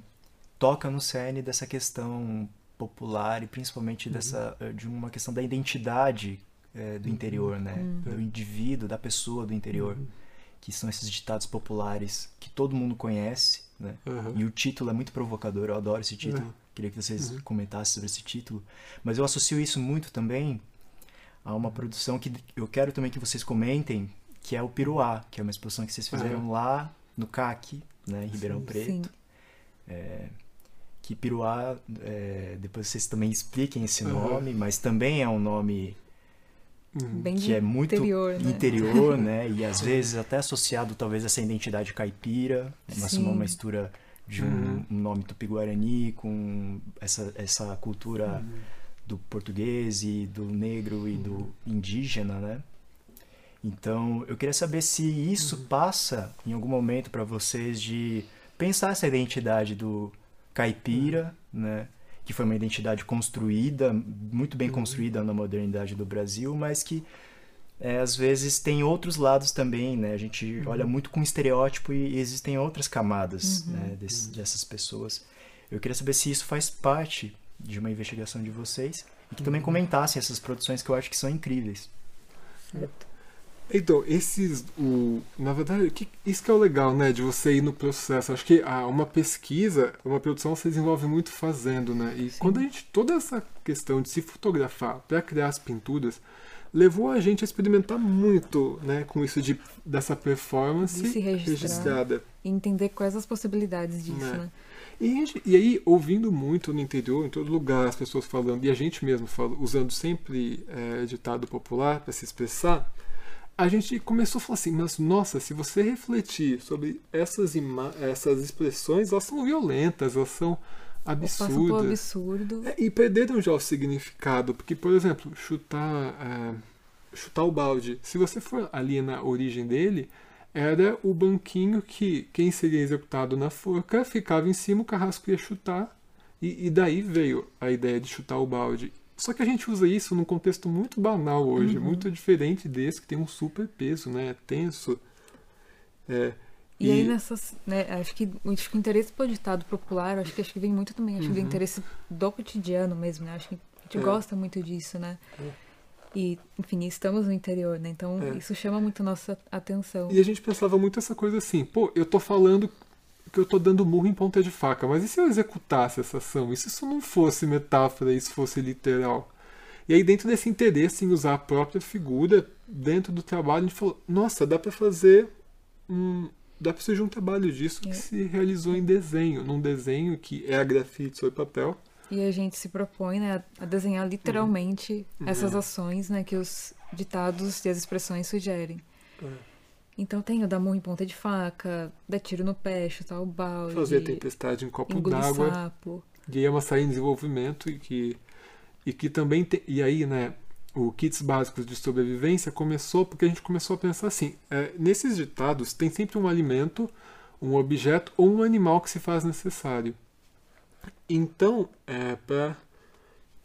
toca no cerne dessa questão popular e principalmente dessa eh, de uma questão da identidade eh, do interior, né? Do indivíduo, da pessoa do interior, que são esses ditados populares que todo mundo conhece, né? Aham. E o título é muito provocador, eu adoro esse título. Queria que vocês comentassem sobre esse título. Mas eu associo isso muito também a uma produção que eu quero também que vocês comentem, que é o Piruá, que é uma exposição que vocês fizeram lá no CAC, né, em Ribeirão Sim. Preto. Sim. que Piruá, é, depois vocês também expliquem esse Uhum. nome, mas também é um nome Uhum. Bem que é muito interior, né? interior, né? E às vezes até associado talvez a essa identidade caipira, uma, Sim. uma mistura de um, Uhum. um nome tupi-guarani com essa, essa cultura Uhum. do português e do negro e do indígena, né? Então, eu queria saber se isso passa em algum momento para vocês de pensar essa identidade do caipira, né? Que foi uma identidade construída, muito bem construída na modernidade do Brasil, mas que é, às vezes tem outros lados também, né? A gente olha muito com estereótipo e existem outras camadas, né, desse- dessas pessoas. Eu queria saber se isso faz parte de uma investigação de vocês e que também comentassem essas produções que eu acho que são incríveis. Então, esses. O, na verdade, que, isso que é o legal, né? De você ir no processo. Acho que ah, uma pesquisa, uma produção você desenvolve muito fazendo, né? E quando a gente. Toda essa questão de se fotografar para criar as pinturas levou a gente a experimentar muito, né? Com isso de, dessa performance De registrada. E entender quais as possibilidades disso, Né. né? E, e aí, ouvindo muito no interior, em todo lugar, as pessoas falando, e a gente mesmo fala, usando sempre é, ditado popular para se expressar, a gente começou a falar assim, mas nossa, se você refletir sobre essas, essas expressões, elas são violentas, elas são Absurdo. É, e perderam já o significado, porque, por exemplo, chutar, é, chutar o balde, se você for ali na origem dele, era o banquinho que quem seria executado na forca ficava em cima, o carrasco ia chutar, e, e daí veio a ideia de chutar o balde. Só que a gente usa isso num contexto muito banal hoje, muito diferente desse, que tem um super peso, né? É tenso. É, E, aí nessas, né, acho que o acho que o interesse pelo ditado popular, acho que acho que vem muito também, acho que do Uhum. interesse do cotidiano mesmo, né? Acho que a gente É. gosta muito disso, né? E, enfim, estamos no interior, né? Então É. isso chama muito a nossa atenção. E a gente pensava muito essa coisa assim, pô, eu tô falando que eu tô dando murro em ponta de faca, mas e se eu executasse essa ação? E se isso não fosse metáfora, isso fosse literal? E aí dentro desse interesse em usar a própria figura, dentro do trabalho, a gente falou, nossa, dá pra fazer um... dá pra surgir um trabalho disso que É. se realizou em desenho, num desenho que é a grafite sobre papel. E a gente se propõe, né, a desenhar literalmente Uhum. essas ações, né, que os ditados e as expressões sugerem. É. Então tem o dar murro em ponta de faca, dar tiro no pé, chutar o balde, Fazer tempestade em copo d'água. sapo. de Yamasai em desenvolvimento e que, e que também tem, e aí né o kits básicos de sobrevivência começou porque a gente começou a pensar assim é, nesses ditados tem sempre um alimento um objeto ou um animal que se faz necessário então é para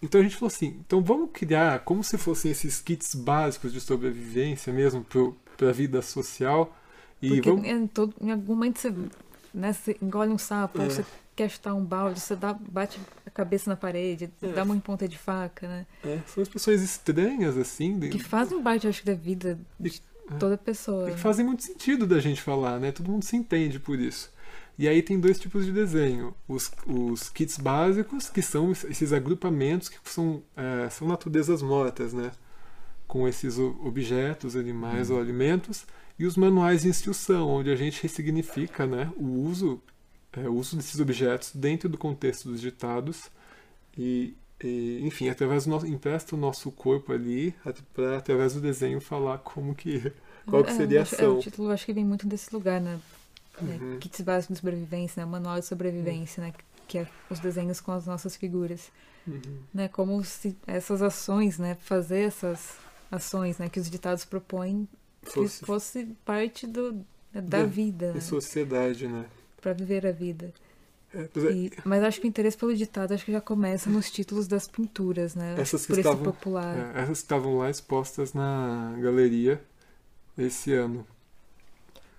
então a gente falou assim então vamos criar como se fossem esses kits básicos de sobrevivência mesmo para a vida social e Porque vamos em, todo, em algum momento você, né, você engole um sapo, É. você quer chutar um balde, você dá, bate a cabeça na parede, É. dá uma em ponta de faca, né? é, são expressões estranhas assim de- Que fazem parte, acho que, da vida de é. toda pessoa. E que fazem muito sentido da gente falar, né? Todo mundo se entende por isso. E aí tem dois tipos de desenho. Os, os kits básicos, que são esses agrupamentos que são, é, são naturezas mortas, né? Com esses objetos, animais ou alimentos. E os manuais de instrução, onde a gente ressignifica né, o, uso, é, o uso desses objetos dentro do contexto dos ditados. E, e, enfim, através do nosso, empresta o nosso corpo ali para, através do desenho, falar como que qual que É, seria a acho- é, ação? o título acho que vem muito desse lugar, né? né? Uhum. Kits básicos de sobrevivência, né? Manual de sobrevivência, né? Que é os desenhos com as nossas figuras. Uhum. Né? Como se essas ações, né? Fazer essas ações, né? Que os ditados propõem que Fosse fosse parte do, né, da Da- vida, em né? sociedade, né? Pra viver a vida. É, é, E- mas acho que o interesse pelo ditado acho que já começa nos títulos das pinturas, né? Essas que esse estavam- popular. é, essas estavam lá expostas na galeria esse ano.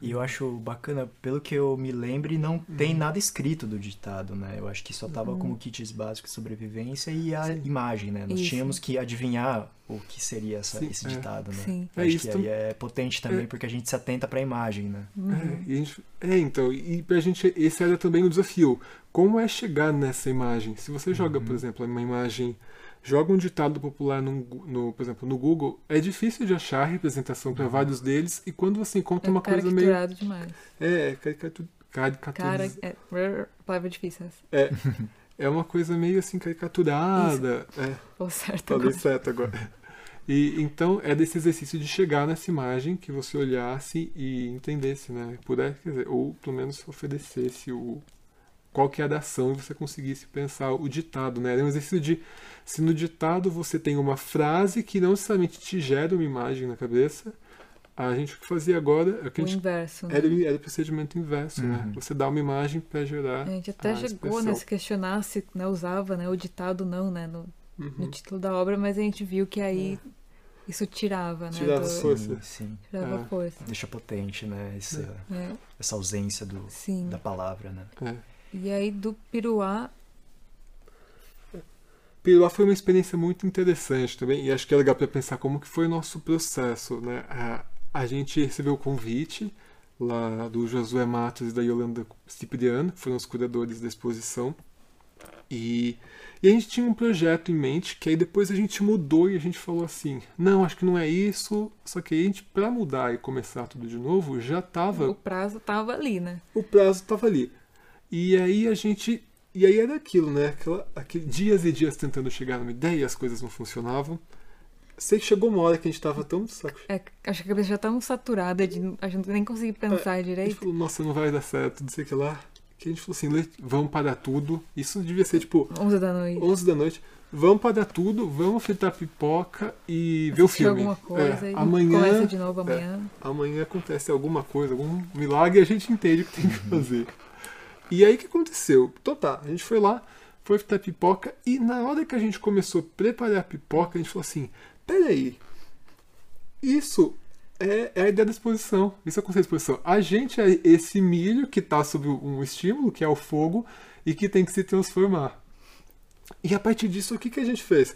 E eu acho bacana, pelo que eu me lembre, não tem nada escrito do ditado, né? Eu acho que só tava como kits básicos de sobrevivência e a Sim. imagem, né? Nós Isso. tínhamos que adivinhar o que seria essa- Sim, esse é. ditado, né? Sim. Eu É acho isso que aí é potente também, É. porque a gente se atenta pra imagem, né? Uhum. É, e a gente- é, então, e pra gente, esse era também o desafio. Como é chegar nessa imagem? Se você joga, por exemplo, uma imagem, joga um ditado popular no, no, por exemplo, no Google, é difícil de achar representação para vários deles, e quando você encontra É uma coisa meio. caricaturado demais. É, caricatu- Cara, caricaturiz- é, palavra difícil essa. É. é uma coisa meio assim caricaturada. É, Falou certo falei agora. certo agora. E então é desse exercício de chegar nessa imagem que você olhasse e entendesse, né? Puder, quer dizer, ou pelo menos oferecesse o qual que é a ação e você conseguisse pensar o ditado, né? Era um exercício de se no ditado você tem uma frase que não necessariamente te gera uma imagem na cabeça, a gente o que fazia agora é o que a O gente inverso. né? era, o- era o procedimento inverso, né? Uhum. Você dá uma imagem para gerar A gente até a chegou expressão. né, a se questionar se né, usava né, o ditado não, né? No, Uhum. no título da obra, mas a gente viu que aí isso tirava, né? Tirava do- força. Sim, sim. tirava É. força. Deixa potente, né? Essa, É, essa ausência do, sim. da palavra, né? É. E aí do Piruá, Piruá foi uma experiência muito interessante também, e acho que é legal para pensar como que foi o nosso processo, né? A, a gente recebeu o convite lá do Josué Matos e da Yolanda Cipriano, que foram os curadores da exposição, e, e a gente tinha um projeto em mente que aí depois a gente mudou e a gente falou assim, não, acho que não é isso, só que a gente, para mudar e começar tudo de novo, já estava o prazo tava ali, né? o prazo estava ali. E aí a gente. E aí era aquilo, né? Aquela, aquele, dias e dias tentando chegar numa ideia e as coisas não funcionavam. Sei que chegou uma hora que a gente tava tão saco. É, acho que a cabeça já tava saturada de a gente nem conseguir pensar A gente direito. falou, nossa, não vai dar certo, não sei o que lá. Que a gente falou assim, "Le- vamos parar tudo. Isso devia ser tipo 11 da noite. 11 da noite. Vamos parar tudo, vamos fritar pipoca e ver o assistir filme. alguma coisa É, amanhã, começa de novo amanhã. amanhã acontece alguma coisa, algum milagre e a gente entende o que tem que fazer. E aí o que aconteceu? Então tá, a gente foi lá, foi fritar pipoca e na hora que a gente começou a preparar a pipoca, a gente falou assim: peraí, isso é, é a ideia da exposição, isso é o conceito da exposição. A gente é esse milho que está sob um estímulo, que é o fogo, e que tem que se transformar. E a partir disso, o que, que a gente fez?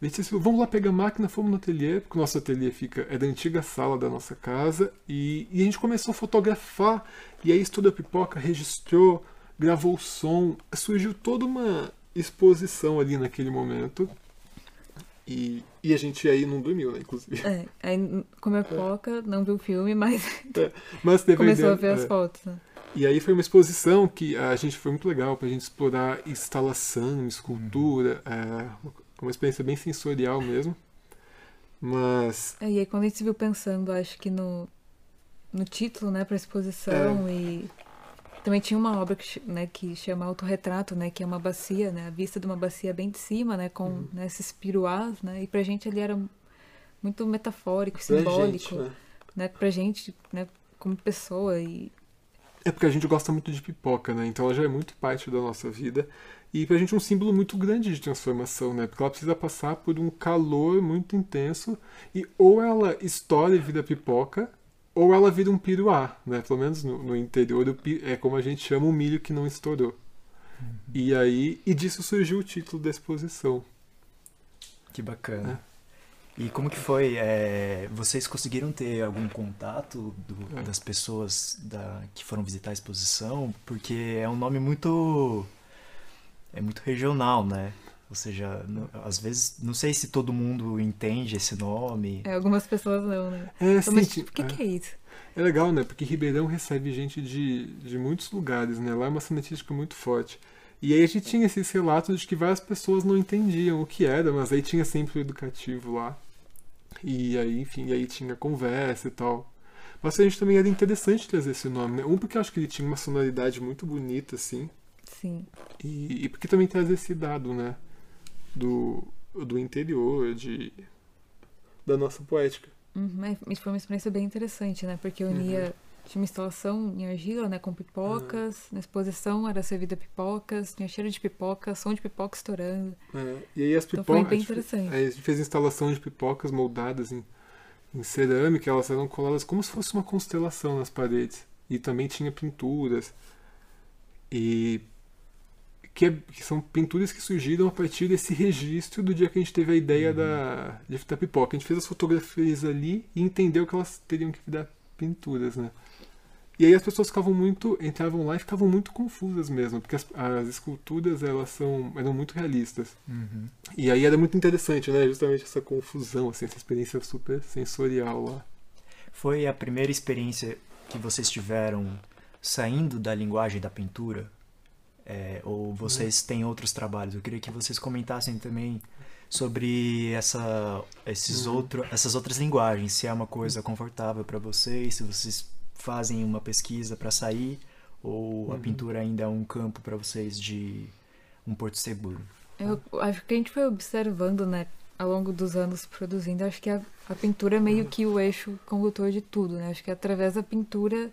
A vamos lá pegar a máquina, fomos no ateliê, porque o nosso ateliê fica, é da antiga sala da nossa casa, e, e a gente começou a fotografar, e aí estudou a pipoca, registrou, gravou o som, surgiu toda uma exposição ali naquele momento, e, e a gente aí não dormiu, né, inclusive. É, aí comeu pipoca, não viu o filme, mas Mas teve começou a ver as é. fotos. Né? E aí foi uma exposição que a gente foi muito legal pra gente explorar instalação, escultura, é, uma experiência bem sensorial mesmo. Mas É, e aí quando a gente se viu pensando, acho que no, no título, né, pra exposição É. e também tinha uma obra que, né, que chama Autorretrato, né, que é uma bacia, né, a vista de uma bacia bem de cima, né, com Uhum. né, esses piruás, né, e pra gente ali era muito metafórico, pra simbólico, gente, né? né, pra gente, né, como pessoa e É porque a gente gosta muito de pipoca, né? Então ela já é muito parte da nossa vida. E pra gente é um símbolo muito grande de transformação, né? Porque ela precisa passar por um calor muito intenso e ou ela estoura e vira pipoca, ou ela vira um piruá, né? Pelo menos no, no interior pi- é como a gente chama o milho que não estourou. E aí, e disso surgiu o título da exposição. Que bacana. E como que foi? é, vocês conseguiram ter algum contato do- É. das pessoas da, que foram visitar a exposição? Porque é um nome muito é muito regional, né? Ou seja, não- às vezes não sei se todo mundo entende esse nome. é, algumas pessoas não, né. É, Então, mas sim, tipo, o que, é. que é isso? É legal, né? Porque Ribeirão recebe gente de, de muitos lugares, né? Lá é uma cena artística muito forte. E aí a gente tinha esses relatos de que várias pessoas não entendiam o que era, mas aí tinha sempre o educativo lá. E aí, enfim, e aí tinha conversa e tal. Mas a gente também era interessante trazer esse nome, né? Um, porque eu acho que ele tinha uma sonoridade muito bonita, assim. Sim. E, e porque também traz esse dado, né? Do, do interior, de, da nossa poética. Uhum, mas foi uma experiência bem interessante, né? Porque unia. Tinha uma instalação em argila, né? Com pipocas. Na exposição era servida pipocas. Tinha cheiro de pipoca, som de pipoca estourando. É, e aí as Então pipocas. foi bem interessante. aí a gente fez instalação de pipocas moldadas em, em cerâmica, elas eram coladas como se fosse uma constelação nas paredes. E também tinha pinturas. E. Que, é- que são pinturas que surgiram a partir desse registro do dia que a gente teve a ideia da, de da pipoca. A gente fez as fotografias ali e entendeu que elas teriam que virar pinturas, né? E aí as pessoas ficavam muito, entravam lá e ficavam muito confusas mesmo, porque as, as esculturas elas são, eram muito realistas. Uhum. E aí era muito interessante, né? Justamente essa confusão, assim, essa experiência super sensorial lá. Foi a primeira experiência que vocês tiveram saindo da linguagem da pintura? É, ou vocês têm outros trabalhos? Eu queria que vocês comentassem também sobre essa, esses Uhum. outro, essas outras linguagens, se é uma coisa confortável para vocês, se vocês fazem uma pesquisa para sair, ou a Uhum. pintura ainda é um campo para vocês de um porto seguro. Eu acho que a gente foi observando, né, ao longo dos anos produzindo, acho que a, a pintura é meio que o eixo condutor de tudo, né? Acho que é através da pintura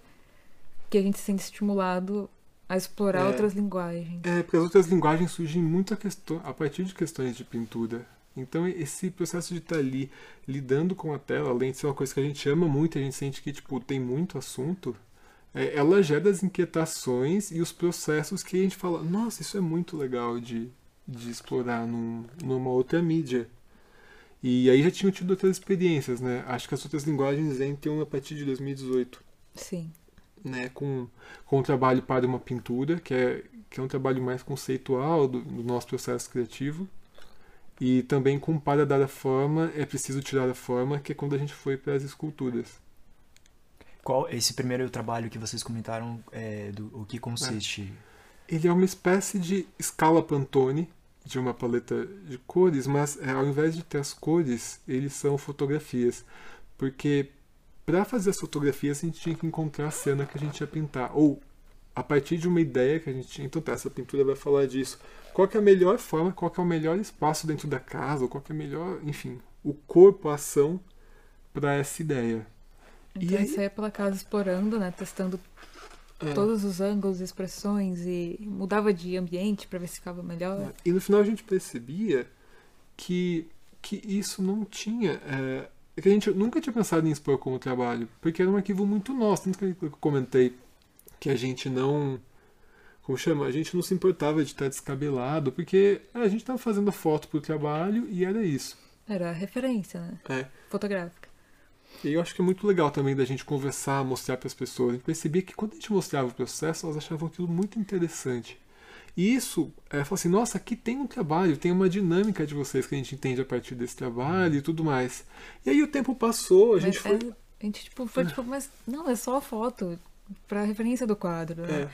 que a gente se sente estimulado a explorar É. outras linguagens. É, porque as outras linguagens surgem muito a, questão, a partir de questões de pintura. Então, esse processo de estar ali lidando com a tela, além de ser uma coisa que a gente ama muito, a gente sente que tipo, tem muito assunto, é, ela gera as inquietações e os processos que a gente fala: nossa, isso é muito legal de, de explorar num, numa outra mídia. E aí já tinham tido outras experiências, né? Acho que as outras linguagens entram a partir de 2018 Sim. né, com, com o trabalho para uma pintura, que é, que é um trabalho mais conceitual do, do nosso processo criativo. E também com para dar a forma, é preciso tirar a forma, que é quando a gente foi para as esculturas. Qual esse primeiro trabalho que vocês comentaram, é, do, o que consiste? Ele é uma espécie de escala Pantone de uma paleta de cores, mas é, ao invés de ter as cores, eles são fotografias. Porque para fazer as fotografias a gente tinha que encontrar a cena que a gente ia pintar. Ou a partir de uma ideia que a gente tinha. Então tá, essa pintura vai falar disso. Qual que é a melhor forma, qual que é o melhor espaço dentro da casa, ou qual que é a melhor, enfim, o corpo, a ação para essa ideia. E Então aí- aí saía pela casa explorando, né, testando É. todos os ângulos, expressões e mudava de ambiente pra ver se ficava melhor. E no final a gente percebia que, que isso não tinha. É, que a gente nunca tinha pensado em expor como trabalho, porque era um arquivo muito nosso. Tanto que eu comentei que a gente não. Como chama? A gente não se importava de estar descabelado, porque a gente estava fazendo a foto pro trabalho e era isso. Era a referência, né, É. fotográfica. E eu acho que é muito legal também da gente conversar, mostrar para as pessoas. A gente percebia que quando a gente mostrava o processo, elas achavam aquilo muito interessante. E isso, é, fala assim, nossa, aqui tem um trabalho, tem uma dinâmica de vocês que a gente entende a partir desse trabalho e tudo mais. E aí o tempo passou, a gente Mas, foi. é, a gente tipo, foi tipo, mas não, é só a foto pra referência do quadro, né? É,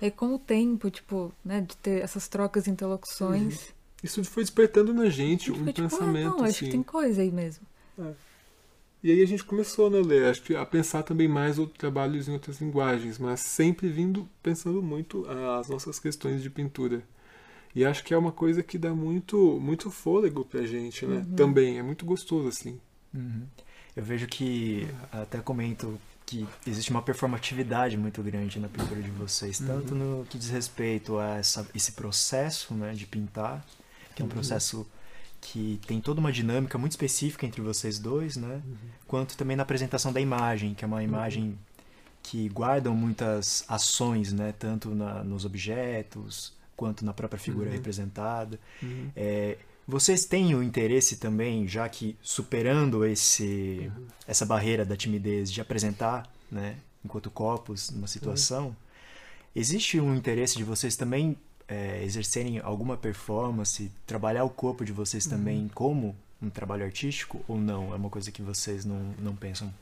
É com o tempo, tipo, né, de ter essas trocas e interlocuções. isso foi despertando na gente um tipo, ah, pensamento. não, acho assim. que tem coisa aí mesmo. E aí a gente começou, né, Lê, acho que a pensar também mais outros trabalhos em outras linguagens, mas sempre vindo pensando muito as nossas questões de pintura. E acho que é uma coisa que dá muito, muito fôlego pra gente, né? Uhum. Também, é muito gostoso, assim. Uhum. Eu vejo que, até comento que existe uma performatividade muito grande na pintura de vocês, tanto no que diz respeito a essa, esse processo né, de pintar, que é um Uhum. processo que tem toda uma dinâmica muito específica entre vocês dois, né? Quanto também na apresentação da imagem, que é uma imagem que guardam muitas ações, né? Tanto na, nos objetos, quanto na própria figura Uhum. representada. É, vocês têm o interesse também, já que superando esse, essa barreira da timidez de apresentar, né, enquanto corpos numa situação, existe um interesse de vocês também é, exercerem alguma performance, trabalhar o corpo de vocês também como um trabalho artístico ou não? É uma coisa que vocês não, não pensam?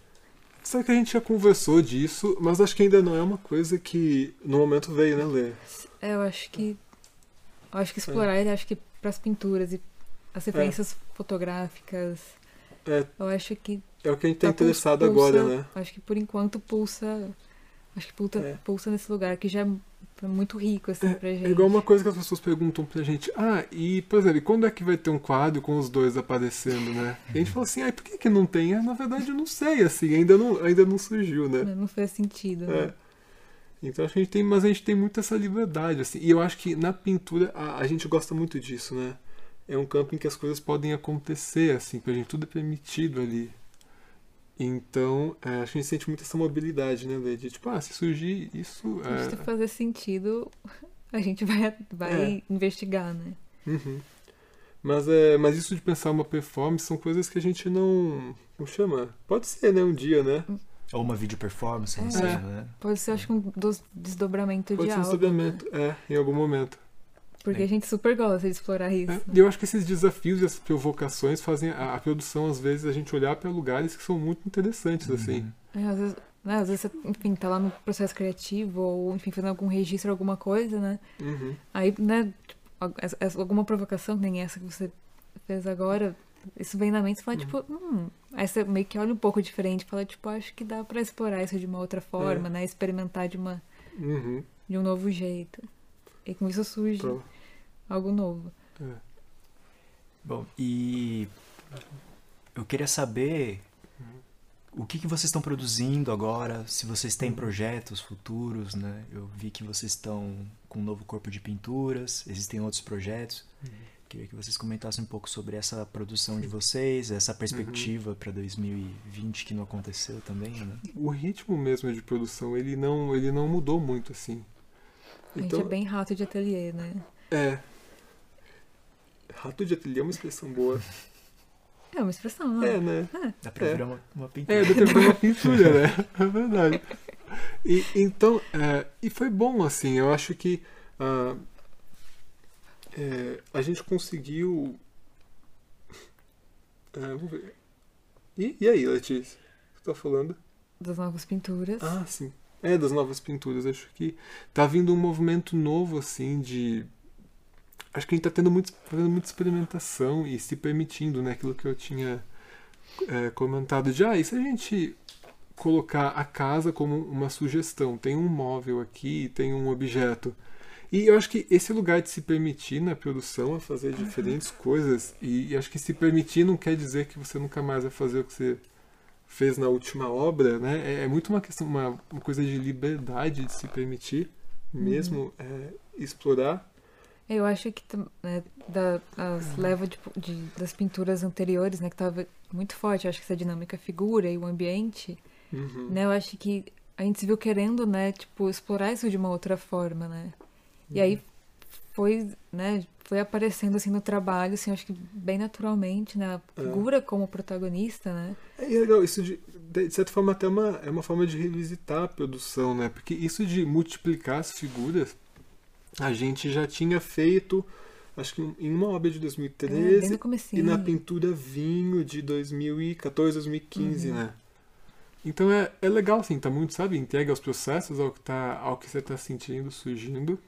Sabe que a gente já conversou disso, mas acho que ainda não é uma coisa que no momento veio, né, Lê? É, eu acho que. Eu acho que explorar ele, acho que pras pinturas e as referências fotográficas, É, eu acho que. é o que a gente tá tá interessado pulsa- agora, né? Acho que por enquanto pulsa. Acho que pulsa, É. pulsa nesse lugar que já é muito rico, assim, pra gente. É igual uma coisa que as pessoas perguntam pra gente. Ah, e, por exemplo, quando é que vai ter um quadro com os dois aparecendo, né? E a gente fala assim, ah, por que, que não tem? Ah, na verdade, eu não sei, assim, ainda não, ainda não surgiu, né? Não faz sentido, É. né? Então acho que a gente tem, mas a gente tem muito essa liberdade, assim. E eu acho que na pintura a, a gente gosta muito disso, né? É um campo em que as coisas podem acontecer, assim, pra gente tudo é permitido ali. Então, é, acho que a gente sente muito essa mobilidade, né, Lê? De tipo, ah, se surgir isso. Se É... fazer sentido, a gente vai, vai investigar, né? Uhum. Mas, é, mas isso de pensar uma performance são coisas que a gente não. Como chama? Pode ser, né? Um dia, né? Ou uma video performance, não É. sei, né? Pode ser, acho que um dos desdobramento Pode de ser um algo. né? suplemento. É, em algum momento. Porque É. a gente super gosta de explorar isso. É? E eu acho que esses desafios e essas provocações fazem a, a produção, às vezes, a gente olhar para lugares que são muito interessantes, assim. Uhum. É, às vezes né? Às vezes você, enfim, tá lá no processo criativo ou, enfim, fazendo algum registro, alguma coisa, né? Uhum. Aí, né, tipo, alguma provocação, que nem essa que você fez agora, isso vem na mente e fala, tipo, hum. Aí você meio que olha um pouco diferente e fala, tipo, acho que dá pra explorar isso de uma outra forma, né? Experimentar de, uma, Uhum. de um novo jeito. E com isso surge Então, algo novo. é. Bom, e eu queria saber o que, que vocês estão produzindo agora, se vocês têm projetos futuros, né? Eu vi que vocês estão com um novo corpo de pinturas, existem outros projetos. Queria que vocês comentassem um pouco sobre essa produção de vocês, essa perspectiva para 2020 que não aconteceu também, né? O ritmo mesmo de produção, ele não, ele não mudou muito, assim. A gente é bem rato de ateliê, né? É. Rato de ateliê é uma expressão boa. É uma expressão, não É, né? Dá pra É. virar uma, uma pintura. É, determinou uma pintura, né? É verdade. E, então, é, e foi bom, assim, eu acho que ah, é, a gente conseguiu. É, vamos ver. E, e aí, Letícia? O que você tá falando? Das novas pinturas. Ah, sim. É, das novas pinturas. Acho que tá vindo um movimento novo, assim, de. Acho que a gente tá tendo muito, fazendo muita experimentação e se permitindo, né? Aquilo que eu tinha é, comentado de, ah, e se a gente colocar a casa como uma sugestão? Tem um móvel aqui, tem um objeto. E eu acho que esse lugar de se permitir na produção a fazer diferentes coisas, e, e acho que se permitir não quer dizer que você nunca mais vai fazer o que você fez na última obra, né? É, é muito uma questão, uma, uma coisa de liberdade de se permitir mesmo é, explorar. Eu acho que né, da, as leva de, de- das pinturas anteriores, né, que tava muito forte, eu acho que essa dinâmica figura e o ambiente, Uhum. né, eu acho que a gente se viu querendo, né, tipo, explorar isso de uma outra forma, né. E aí foi, né, foi aparecendo assim no trabalho, assim, acho que bem naturalmente, né, a figura como protagonista, né. É legal, isso de, de certa forma até uma, é uma forma de revisitar a produção, né? Porque isso de multiplicar as figuras, a gente já tinha feito, acho que em uma obra de É, bem 2013 no e na pintura Vinho de 2014, 2015, Uhum. né? Então é, é legal, assim, tá muito, sabe, entregue aos processos, ao que, tá, ao que você tá sentindo, surgindo.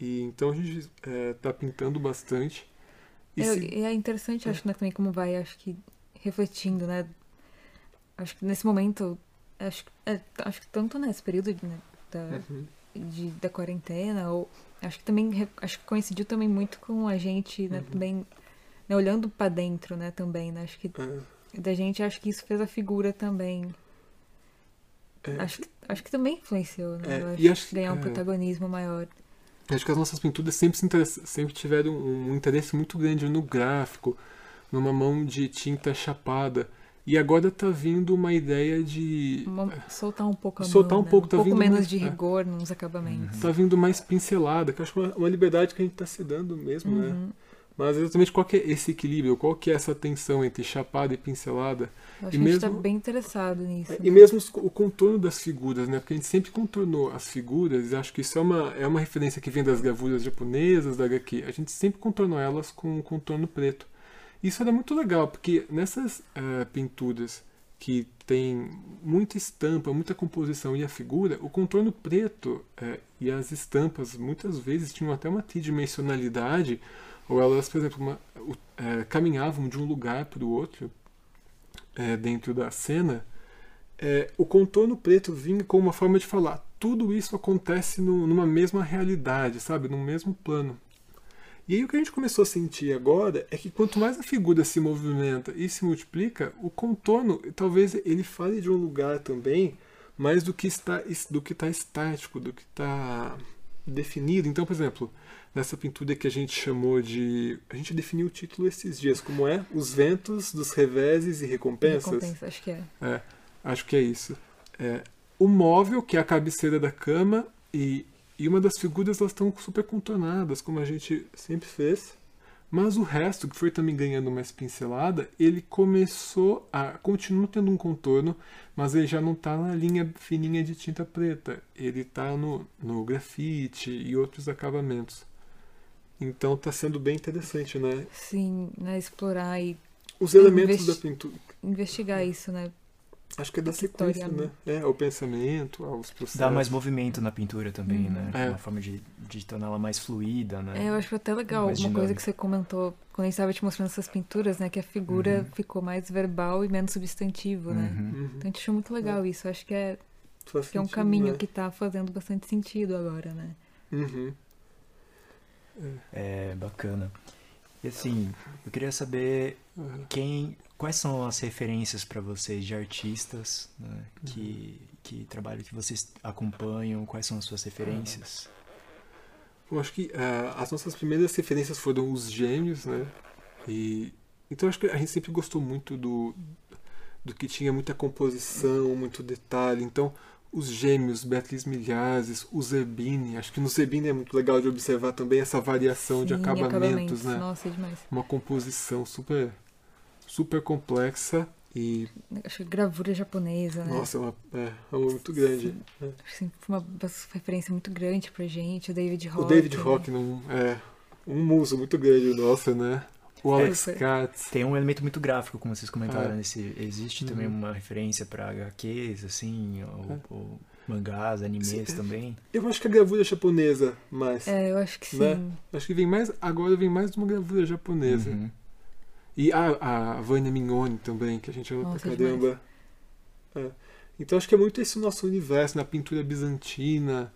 E então a gente é, tá pintando bastante. E É, se- é interessante, acho, né, também como vai, acho que refletindo, né? Acho que nesse momento, acho, que- é, acho que tanto nesse período né, da, Uhum. de, da quarentena, ou acho que também acho que coincidiu também muito com a gente, né, Uhum. também né, olhando pra dentro, né, também, né? Acho que É, da gente, acho que isso fez a figura também. é, Acho que, acho que também influenciou, né? É, Eu e acho acho que ganhar um é. protagonismo maior. Acho que as nossas pinturas sempre, se sempre tiveram um interesse muito grande no gráfico, numa mão de tinta chapada. E agora tá vindo uma ideia de. Uma- soltar um pouco a Soltar mão, um né? pouco, tá pouco vindo menos mais- de é. rigor nos acabamentos. Tá vindo mais pincelada, que eu acho uma, uma liberdade que a gente tá se dando mesmo, né? Uhum. Mas exatamente qual que é esse equilíbrio, qual que é essa tensão entre chapada e pincelada. Eu acho E que a gente tá mesmo- bem interessado nisso. E né? mesmo o contorno das figuras, né? Porque a gente sempre contornou as figuras, e acho que isso é uma, é uma referência que vem das gravuras japonesas, da HQ. A gente sempre contornou elas com um contorno preto. Isso era muito legal, porque nessas eh, pinturas que tem muita estampa, muita composição e a figura, o contorno preto eh, e as estampas muitas vezes tinham até uma tridimensionalidade, ou elas, por exemplo, uma- eh, caminhavam de um lugar para o outro dentro da cena. O contorno preto vinha como uma forma de falar tudo isso acontece no- numa mesma realidade, sabe, num mesmo plano. E aí o que a gente começou a sentir agora é que quanto mais a figura se movimenta e se multiplica, o contorno talvez ele fale de um lugar também mais do que está do que está estático, do que está definido. Então, por exemplo, nessa pintura que a gente chamou de, a gente definiu o título esses dias como é Os ventos dos reveses e recompensas. Recompensa, acho que é. É, acho que é isso. É, o móvel, que é a cabeceira da cama, e, e uma das figuras elas estão super contornadas, como a gente sempre fez. Mas o resto, que foi também ganhando mais pincelada, ele começou a. continua tendo um contorno, mas ele já não está na linha fininha de tinta preta. Ele está no, no grafite e outros acabamentos. Então está sendo bem interessante, né? Sim, né? Explorar e Os elementos Investi- da pintura. investigar isso, né? Acho que é da sequência, né? É, ao pensamento, aos processos. Dá mais movimento na pintura também, Uhum. né? É. Uma forma de, de torná-la mais fluida, né? É, eu acho até legal Mais uma coisa dinâmico. que você comentou quando a gente estava te mostrando essas pinturas, né? Que a figura Uhum. ficou mais verbal e menos substantivo, né? Uhum. Uhum. Então a gente achou muito legal isso. Eu acho que é, Faz que é um sentido, caminho né? que tá fazendo bastante sentido agora, né? Uhum. É, bacana. E assim, eu queria saber Uhum. quem, quais são as referências para vocês de artistas né, que, que trabalham, que vocês acompanham, quais são as suas referências? Eu acho que ah, as nossas primeiras referências foram os gêmeos, né? E então acho que a gente sempre gostou muito do do que tinha muita composição, muito detalhe. Então os gêmeos, Beatriz Milhazes, o Zerbini, acho que no Zerbini é muito legal de observar também essa variação de Sim, acabamentos, né? Nossa, é demais. Uma composição super super complexa e Acho que gravura japonesa, né? nossa, é uma, é, é uma muito grande. né? Acho que sempre foi uma referência muito grande pra gente. O David Rock. O David né? Rock não é um muso muito grande nossa, né? O Alex Super. Katz. Tem um elemento muito gráfico, como vocês comentaram. É. Nesse, existe Uhum. também uma referência para HQs, assim, ou, ou mangás, animes Sim. também. Eu acho que a gravura é japonesa, mas É, eu acho que sim. Né? acho que vem mais agora vem mais de uma gravura japonesa. Uhum. E a, a Vânia Mignoni também, que a gente ama Nossa, pra caramba. É. Então acho que é muito esse nosso universo, na pintura bizantina,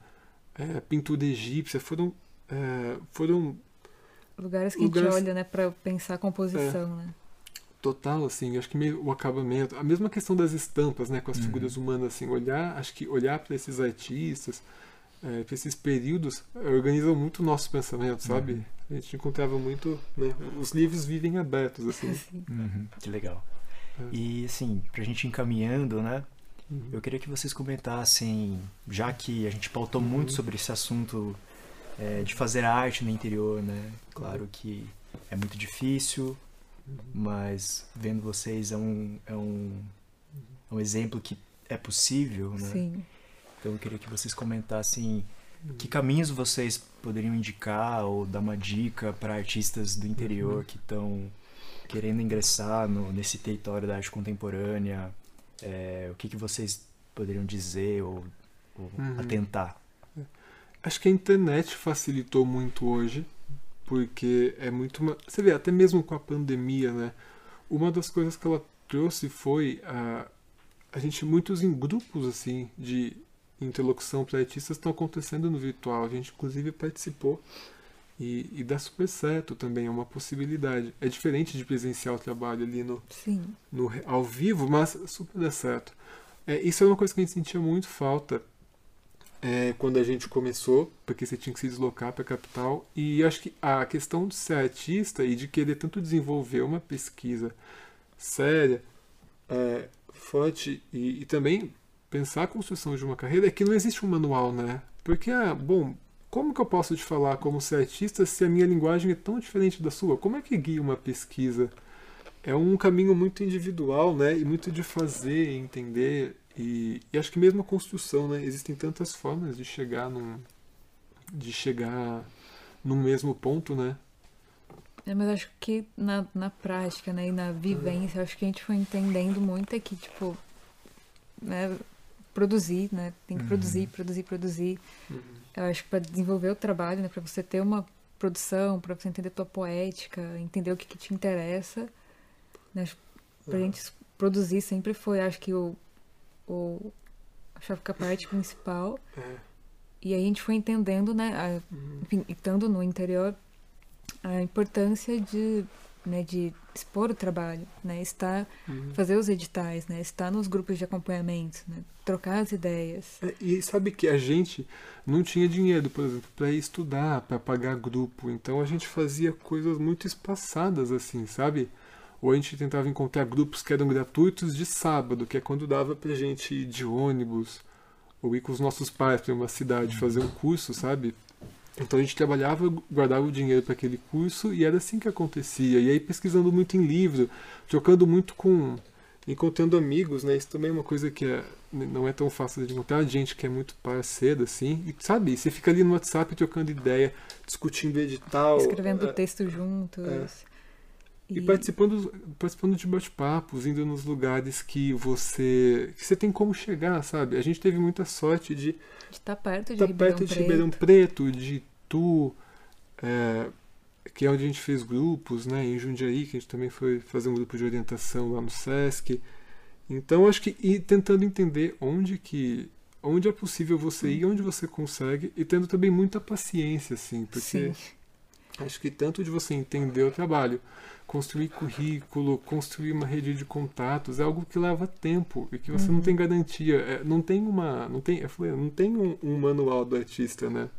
é, pintura egípcia, foram é, foram Lugares que Lugares- a gente olha, né, pra pensar a composição, né? total assim, acho que meio o acabamento, a mesma questão das estampas, né, com as Uhum. figuras humanas assim, olhar, acho que olhar para esses artistas, é, para esses períodos, é, organizam muito o nosso pensamento, sabe? Uhum. A gente encontrava muito, né, os livros vivem abertos assim. Assim. Uhum. Que legal. É. E assim, pra gente ir encaminhando, né? Uhum. Eu queria que vocês comentassem, já que a gente pautou Uhum. muito sobre esse assunto é, de fazer arte no interior, né? Claro que é muito difícil, Uhum. mas vendo vocês é um, é um, é um exemplo que é possível, né? Sim. Então eu queria que vocês comentassem que caminhos vocês poderiam indicar ou dar uma dica para artistas do interior Uhum. que estão querendo ingressar no, nesse território da arte contemporânea. É, o que, que vocês poderiam dizer ou, ou Uhum. atentar? Acho que a internet facilitou muito hoje, porque é muito uma... Você vê, até mesmo com a pandemia, né? Uma das coisas que ela trouxe foi a, a gente, muitos em grupos, assim, de interlocução para artistas estão acontecendo no virtual. A gente, inclusive, participou e, e dá super certo também, é uma possibilidade. É diferente de presenciar o trabalho ali no, Sim. no, ao vivo, mas super dá certo. É, isso é uma coisa que a gente sentia muito falta é, quando a gente começou, porque você tinha que se deslocar para a capital. E acho que a questão de ser artista e de querer tanto desenvolver uma pesquisa séria, é, forte e, e também pensar a construção de uma carreira é que não existe um manual, né? Porque, ah, bom, como que eu posso te falar como ser artista se a minha linguagem é tão diferente da sua? Como é que guia uma pesquisa? É um caminho muito individual, né? E muito de fazer, entender. E, e acho que mesmo a construção, né? Existem tantas formas de chegar num. de chegar num mesmo ponto, né? É, mas acho que na, na prática, né, e na vivência, acho que a gente foi entendendo muito é que, tipo, né, produzir, né, tem que Uhum. produzir, produzir, produzir. Eu acho que para desenvolver o trabalho, né, para você ter uma produção, para você entender tua poética, entender o que, que te interessa, né, pra Uhum. gente produzir sempre foi, acho que o, o acho que a parte principal. É. E aí a gente foi entendendo, né, a- Uhum. enfim, estando no interior, a importância de, né, de expor o trabalho, né, estar, Uhum. fazer os editais, né, estar nos grupos de acompanhamento, né, trocar as ideias. É, E sabe que a gente não tinha dinheiro, por exemplo, para ir estudar, para pagar grupo. Então a gente fazia coisas muito espaçadas assim, sabe? Ou a gente tentava encontrar grupos que eram gratuitos de sábado, que é quando dava pra gente ir de ônibus ou ir com os nossos pais para uma cidade fazer um curso, sabe? Então a gente trabalhava, guardava o dinheiro para aquele curso e era assim que acontecia. E aí pesquisando muito em livro, trocando muito com encontrando amigos, né? Isso também é uma coisa que é, não é tão fácil de encontrar gente que é muito parceira, assim. E sabe, você fica ali no WhatsApp trocando ideia, discutindo edital. escrevendo é, texto juntos. E, e participando, participando de bate-papos, indo nos lugares que você que você tem como chegar, sabe? A gente teve muita sorte de estar tá perto de, tá Ribeirão, perto de Preto. Ribeirão Preto, de Tu, é, que é onde a gente fez grupos, né? Em Jundiaí, que a gente também foi fazer um grupo de orientação lá no Sesc. Então, acho que e tentando entender onde que onde é possível você ir, onde você consegue e tendo também muita paciência, assim, porque Sim. acho que tanto de você entender o trabalho, construir currículo, construir uma rede de contatos é algo que leva tempo e que você não tem garantia, é, não tem uma, não tem, eu falei, não tem um, um manual do artista, né?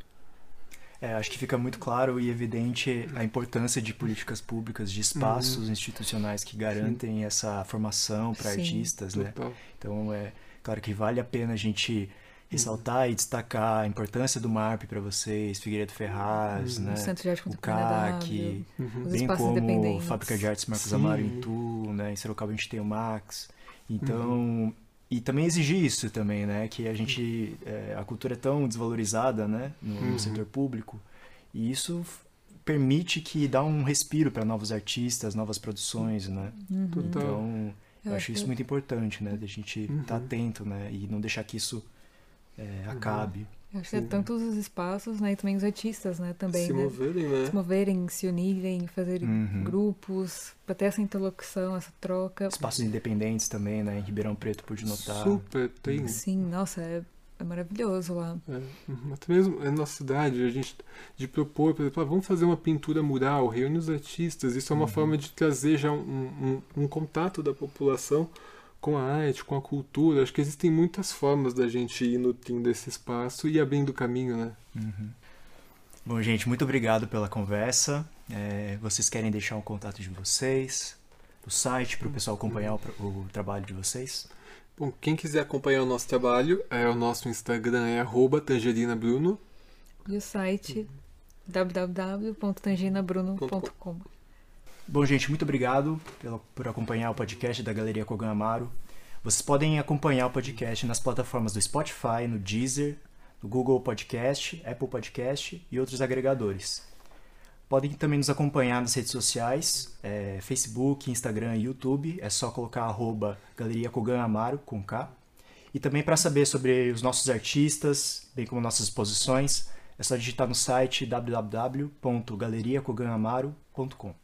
É, acho que fica muito claro e evidente a importância de políticas públicas, de espaços Uhum. institucionais que garantem essa formação para Sim. artistas, né? Total. Então é claro que vale a pena a gente ressaltar e destacar a importância do MARP para vocês, Figueiredo Ferraz, Uhum. né? O Centro de Arte Contemporânea CAC, Uhum. Bem como. Fábrica de Artes Marcos Sim. Amaro em Tu, né? Em Sorocaba a gente tem o Max. Então, Uhum. e também exigir isso também, né? Que a gente, é, a cultura é tão desvalorizada, né? No, no Uhum. setor público. E isso permite que dá um respiro para novos artistas, novas produções, né? Uhum. Então, eu, acho isso muito importante, né? De a gente estar Uhum. atento, né? E não deixar que isso é, acabe. Eu acho que é Sim. tanto os espaços, né? E também os artistas, né? Também, se né? moverem, né? Se moverem, se unirem, fazerem Uhum. grupos, pra ter essa interlocução, essa troca. Espaços independentes também, né? Em Ribeirão Preto, pude notar. Super, tem. Sim, nossa, é, é maravilhoso lá. É, uhum. até mesmo na nossa cidade, a gente de propor, por exemplo, ah, vamos fazer uma pintura mural, reúne os artistas, isso é uma Uhum. forma de trazer já um, um, um contato da população com a arte, com a cultura. Acho que existem muitas formas da gente ir nutrindo esse espaço e abrindo caminho, né? Uhum. Bom, gente, muito obrigado pela conversa. É, vocês querem deixar um contato de vocês, o site para o pessoal acompanhar o, o trabalho de vocês? Bom, quem quiser acompanhar o nosso trabalho, é, o nosso Instagram é arroba tangerinaBruno. E o site www.tanginabruno.com. Bom, gente, muito obrigado pela, por acompanhar o podcast da Galeria Kogan Amaro. Vocês podem acompanhar o podcast nas plataformas do Spotify, no Deezer, no Google Podcast, Apple Podcast e outros agregadores. Podem também nos acompanhar nas redes sociais, é, Facebook, Instagram e YouTube. É só colocar arroba Galeria Kogan Amaro, com K. E também para saber sobre os nossos artistas, bem como nossas exposições, é só digitar no site www.galeriacoganamaro.com.